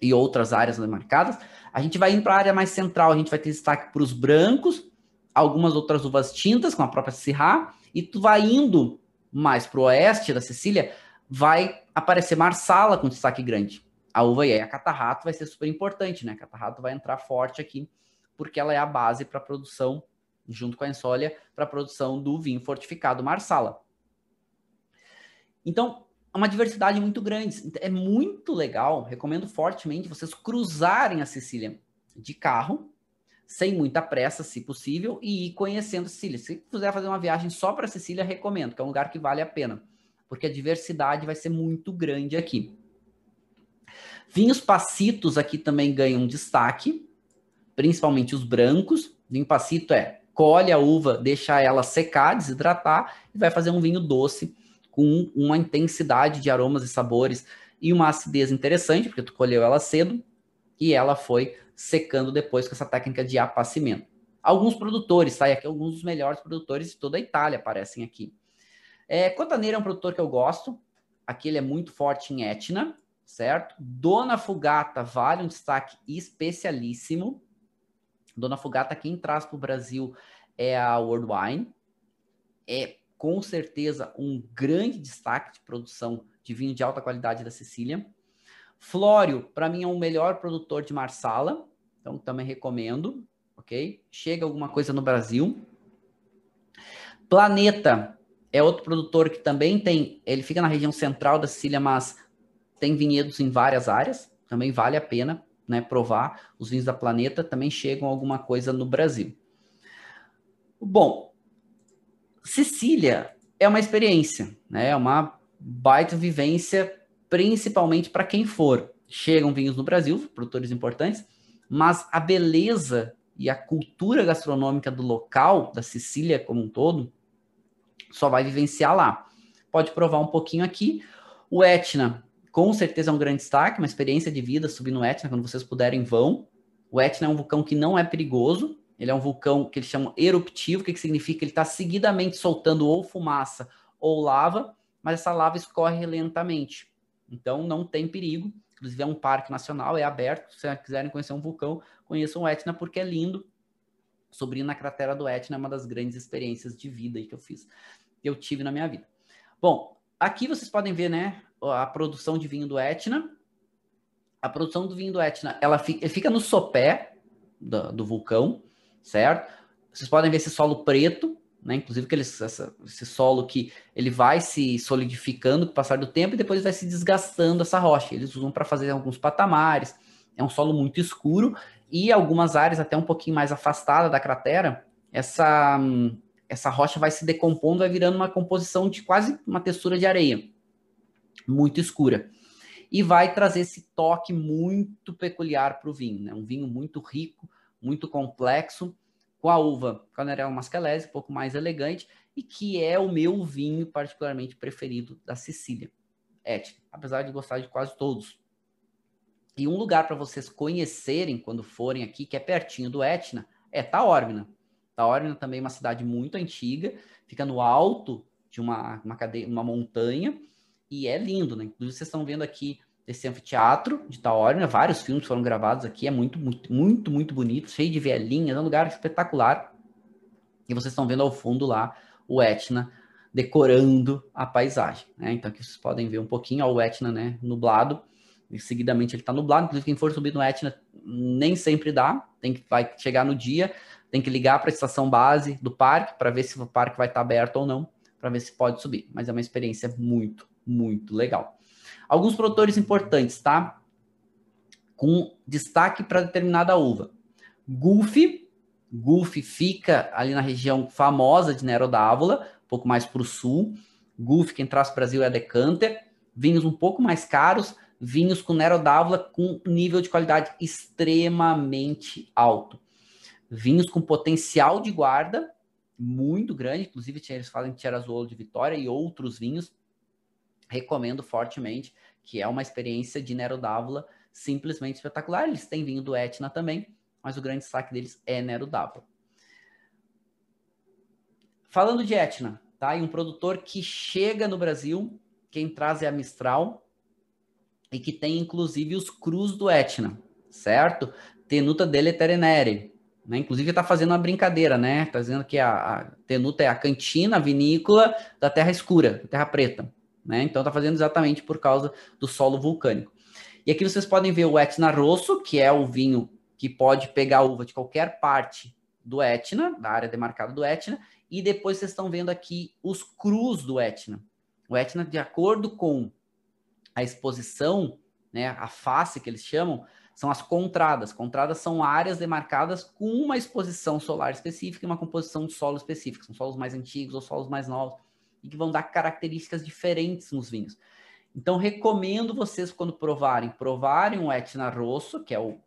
e outras áreas demarcadas. A gente vai indo para a área mais central, a gente vai ter destaque para os brancos, algumas outras uvas tintas, com a própria Syrah, e tu vai indo mais para o oeste da Sicília, vai aparecer Marsala com destaque grande. A uva e a Catarrato vai ser super importante, né? A Catarrato vai entrar forte aqui, porque ela é a base para a produção, junto com a Ensólia, para a produção do vinho fortificado Marsala. Então, é uma diversidade muito grande. É muito legal, recomendo fortemente vocês cruzarem a Sicília de carro, sem muita pressa, se possível, e ir conhecendo Sicília. Se quiser fazer uma viagem só para Sicília, recomendo, que é um lugar que vale a pena, porque a diversidade vai ser muito grande aqui. Vinhos pacitos aqui também ganham destaque, principalmente os brancos. Vinho pacito é colhe a uva, deixa ela secar, desidratar e vai fazer um vinho doce com uma intensidade de aromas e sabores e uma acidez interessante, porque tu colheu ela cedo e ela foi secando depois com essa técnica de apacimento. Alguns produtores, tá? aqui alguns dos melhores produtores de toda a Itália aparecem aqui. É, Cotaneira é um produtor que eu gosto. Aqui ele é muito forte em Etna, certo? Dona Fugata vale um destaque especialíssimo. Dona Fugata, quem traz para o Brasil é a World Wine. É com certeza um grande destaque de produção de vinho de alta qualidade da Sicília. Flório, para mim, é o melhor produtor de Marsala, então também recomendo, ok? Chega alguma coisa no Brasil. Planeta é outro produtor que também tem, ele fica na região central da Sicília, mas tem vinhedos em várias áreas, também vale a pena né, provar. Os vinhos da Planeta também chegam alguma coisa no Brasil. Bom, Sicília é uma experiência, né? É uma baita vivência principalmente para quem for. Chegam vinhos no Brasil, produtores importantes, mas a beleza e a cultura gastronômica do local, da Sicília como um todo, só vai vivenciar lá. Pode provar um pouquinho aqui. O Etna, com certeza é um grande destaque, uma experiência de vida subir no Etna, quando vocês puderem, vão. O Etna é um vulcão que não é perigoso, ele é um vulcão que eles chamam eruptivo, que, que significa que ele está seguidamente soltando ou fumaça ou lava, mas essa lava escorre lentamente. Então não tem perigo. Inclusive é um parque nacional, é aberto. Se quiserem conhecer um vulcão, conheçam o Etna porque é lindo Subir na cratera do Etna é uma das grandes experiências de vida que eu fiz, eu tive na minha vida. Bom, aqui vocês podem ver, né, a produção de vinho do Etna. A produção do vinho do Etna, ela fica, no sopé do, do, vulcão, certo? Vocês podem ver esse solo preto, né? Inclusive aquele, essa, esse solo que ele vai se solidificando com o passar do tempo e depois vai se desgastando essa rocha. Eles usam para fazer alguns patamares. É um solo muito escuro e algumas áreas até um pouquinho mais afastada da cratera, essa essa rocha vai se decompondo, vai virando uma composição de quase uma textura de areia, muito escura. E vai trazer esse toque muito peculiar para o vinho, né? Um vinho muito rico, muito complexo, com a uva Canarella Mascalese, um pouco mais elegante, e que é o meu vinho particularmente preferido da Sicília. Etna, apesar de gostar de quase todos. E um lugar para vocês conhecerem quando forem aqui, que é pertinho do Etna, é Taormina. Taormina também é uma cidade muito antiga, fica no alto de uma, uma, cadeia, uma montanha, e é lindo, né? Inclusive, vocês estão vendo aqui esse anfiteatro de Taormina, vários filmes foram gravados aqui, é muito, muito, muito, muito bonito, cheio de velhinhas, é um lugar espetacular. E vocês estão vendo ao fundo lá o Etna decorando a paisagem, né? Então aqui vocês podem ver um pouquinho ó, o Etna, né, nublado, e seguidamente ele está nublado, inclusive quem for subir no Etna nem sempre dá, tem que vai chegar no dia, tem que ligar para a estação base do parque para ver se o parque vai estar tá aberto ou não, para ver se pode subir. Mas é uma experiência muito, muito legal. Alguns produtores importantes, tá? Com destaque para determinada uva. Gulf, Gulf fica ali na região famosa de Nero d'Avola, um pouco mais para o sul. Gulf, quem traz para o Brasil é Decanter. Vinhos um pouco mais caros, vinhos com Nero d'Avola com nível de qualidade extremamente alto. Vinhos com potencial de guarda muito grande, inclusive eles falam de Tirazuolo de Vitória e outros vinhos. Recomendo fortemente, que é uma experiência de Nero d'Avola simplesmente espetacular. Eles têm vinho do Etna também, mas o grande destaque deles é Nero d'Avola. Falando de Etna, tá? E um produtor que chega no Brasil, quem traz é a Mistral, e que tem inclusive os crus do Etna, certo? Tenuta dele Terenere. Né? Inclusive está fazendo uma brincadeira, né? Está dizendo que a, a, Tenuta é a cantina a vinícola da Terra Escura, da Terra Preta. Né? Então está fazendo exatamente por causa do solo vulcânico. E aqui vocês podem ver o Etna Rosso, que é o vinho que pode pegar uva de qualquer parte do Etna, da área demarcada do Etna, e depois vocês estão vendo aqui os crus do Etna. O Etna, de acordo com a exposição, né, a face que eles chamam, são as contradas. Contradas são áreas demarcadas com uma exposição solar específica e uma composição de solo específica. São solos mais antigos ou solos mais novos e que vão dar características diferentes nos vinhos. Então, recomendo vocês, quando provarem, provarem o Etna Rosso, que é o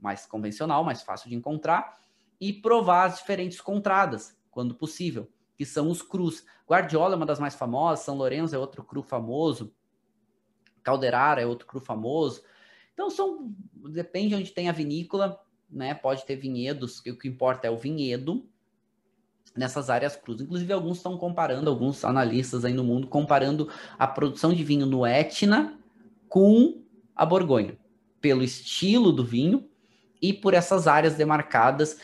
mais convencional, mais fácil de encontrar, e provar as diferentes contradas, quando possível, que são os crus. Guardiola é uma das mais famosas, São Lourenço é outro cru famoso, Calderara é outro cru famoso. Então são depende onde tem a vinícola, né? Pode ter vinhedos, o que importa é o vinhedo nessas áreas cruz. Inclusive alguns estão comparando, alguns analistas aí no mundo comparando a produção de vinho no Etna com a Borgonha, pelo estilo do vinho e por essas áreas demarcadas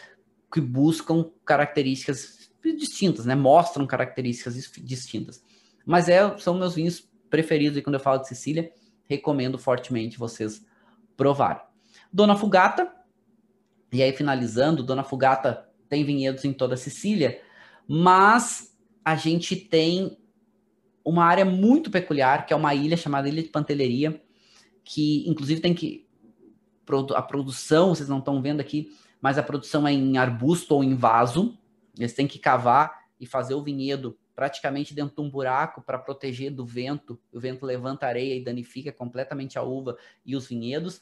que buscam características distintas, né? Mostram características distintas. Mas é, são meus vinhos preferidos, e quando eu falo de Sicília, recomendo fortemente vocês provarem. Dona Fugata, e aí finalizando, Dona Fugata tem vinhedos em toda a Sicília, mas a gente tem uma área muito peculiar, que é uma ilha chamada Ilha de Panteleria, que inclusive tem que. A produção, vocês não estão vendo aqui, mas a produção é em arbusto ou em vaso. Eles têm que cavar e fazer o vinhedo praticamente dentro de um buraco para proteger do vento. O vento levanta areia e danifica completamente a uva e os vinhedos.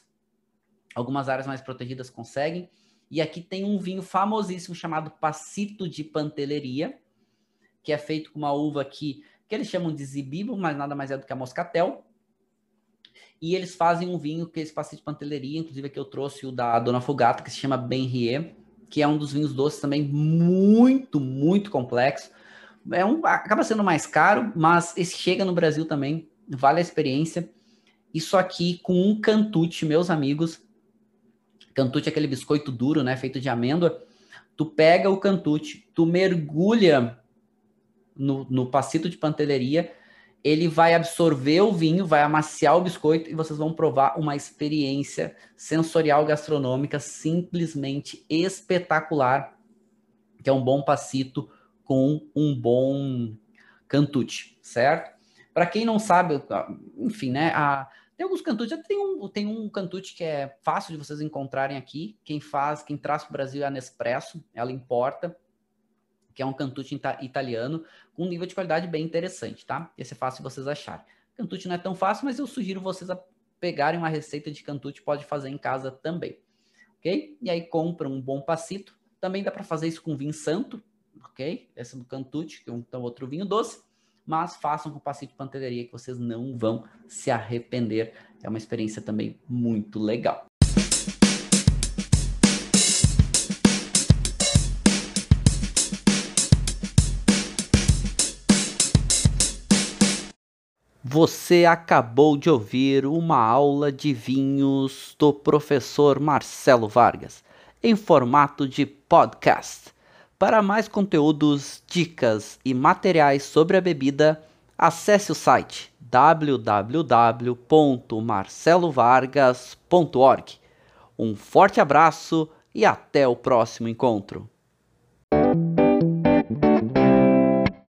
Algumas áreas mais protegidas conseguem. E aqui tem um vinho famosíssimo chamado Passito de Panteleria, que é feito com uma uva aqui que eles chamam de zibibo, mas nada mais é do que a moscatel. E eles fazem um vinho que é esse Passito de Panteleria, inclusive aqui eu trouxe o da Dona Fugata, que se chama Benrier, que é um dos vinhos doces também muito, muito complexo é um, acaba sendo mais caro, mas esse chega no Brasil também, vale a experiência. Isso aqui com um cantute, meus amigos. Cantute é aquele biscoito duro, né, feito de amêndoa. Tu pega o cantute, tu mergulha no, no passito de panteleria, ele vai absorver o vinho, vai amaciar o biscoito e vocês vão provar uma experiência sensorial gastronômica simplesmente espetacular, que é um bom passito com um bom cantute, certo? Para quem não sabe, enfim, né, a, tem alguns cantutes, tem um, tem um cantute que é fácil de vocês encontrarem aqui, quem faz, quem traz para o Brasil é a Nespresso, ela importa, que é um cantute italiano com um nível de qualidade bem interessante, tá? Esse é fácil de vocês acharem. Cantute não é tão fácil, mas eu sugiro vocês a pegarem uma receita de cantute, pode fazer em casa também, ok? E aí compra um bom passito. Também dá para fazer isso com vinho santo, ok? Esse é do cantute, que é um então, outro vinho doce. Mas façam com passito de panteleria que vocês não vão se arrepender. É uma experiência também muito legal. Você acabou de ouvir uma aula de vinhos do professor Marcelo Vargas, em formato de podcast. Para mais conteúdos, dicas e materiais sobre a bebida, acesse o site www.marcelovargas.org. Um forte abraço e até o próximo encontro.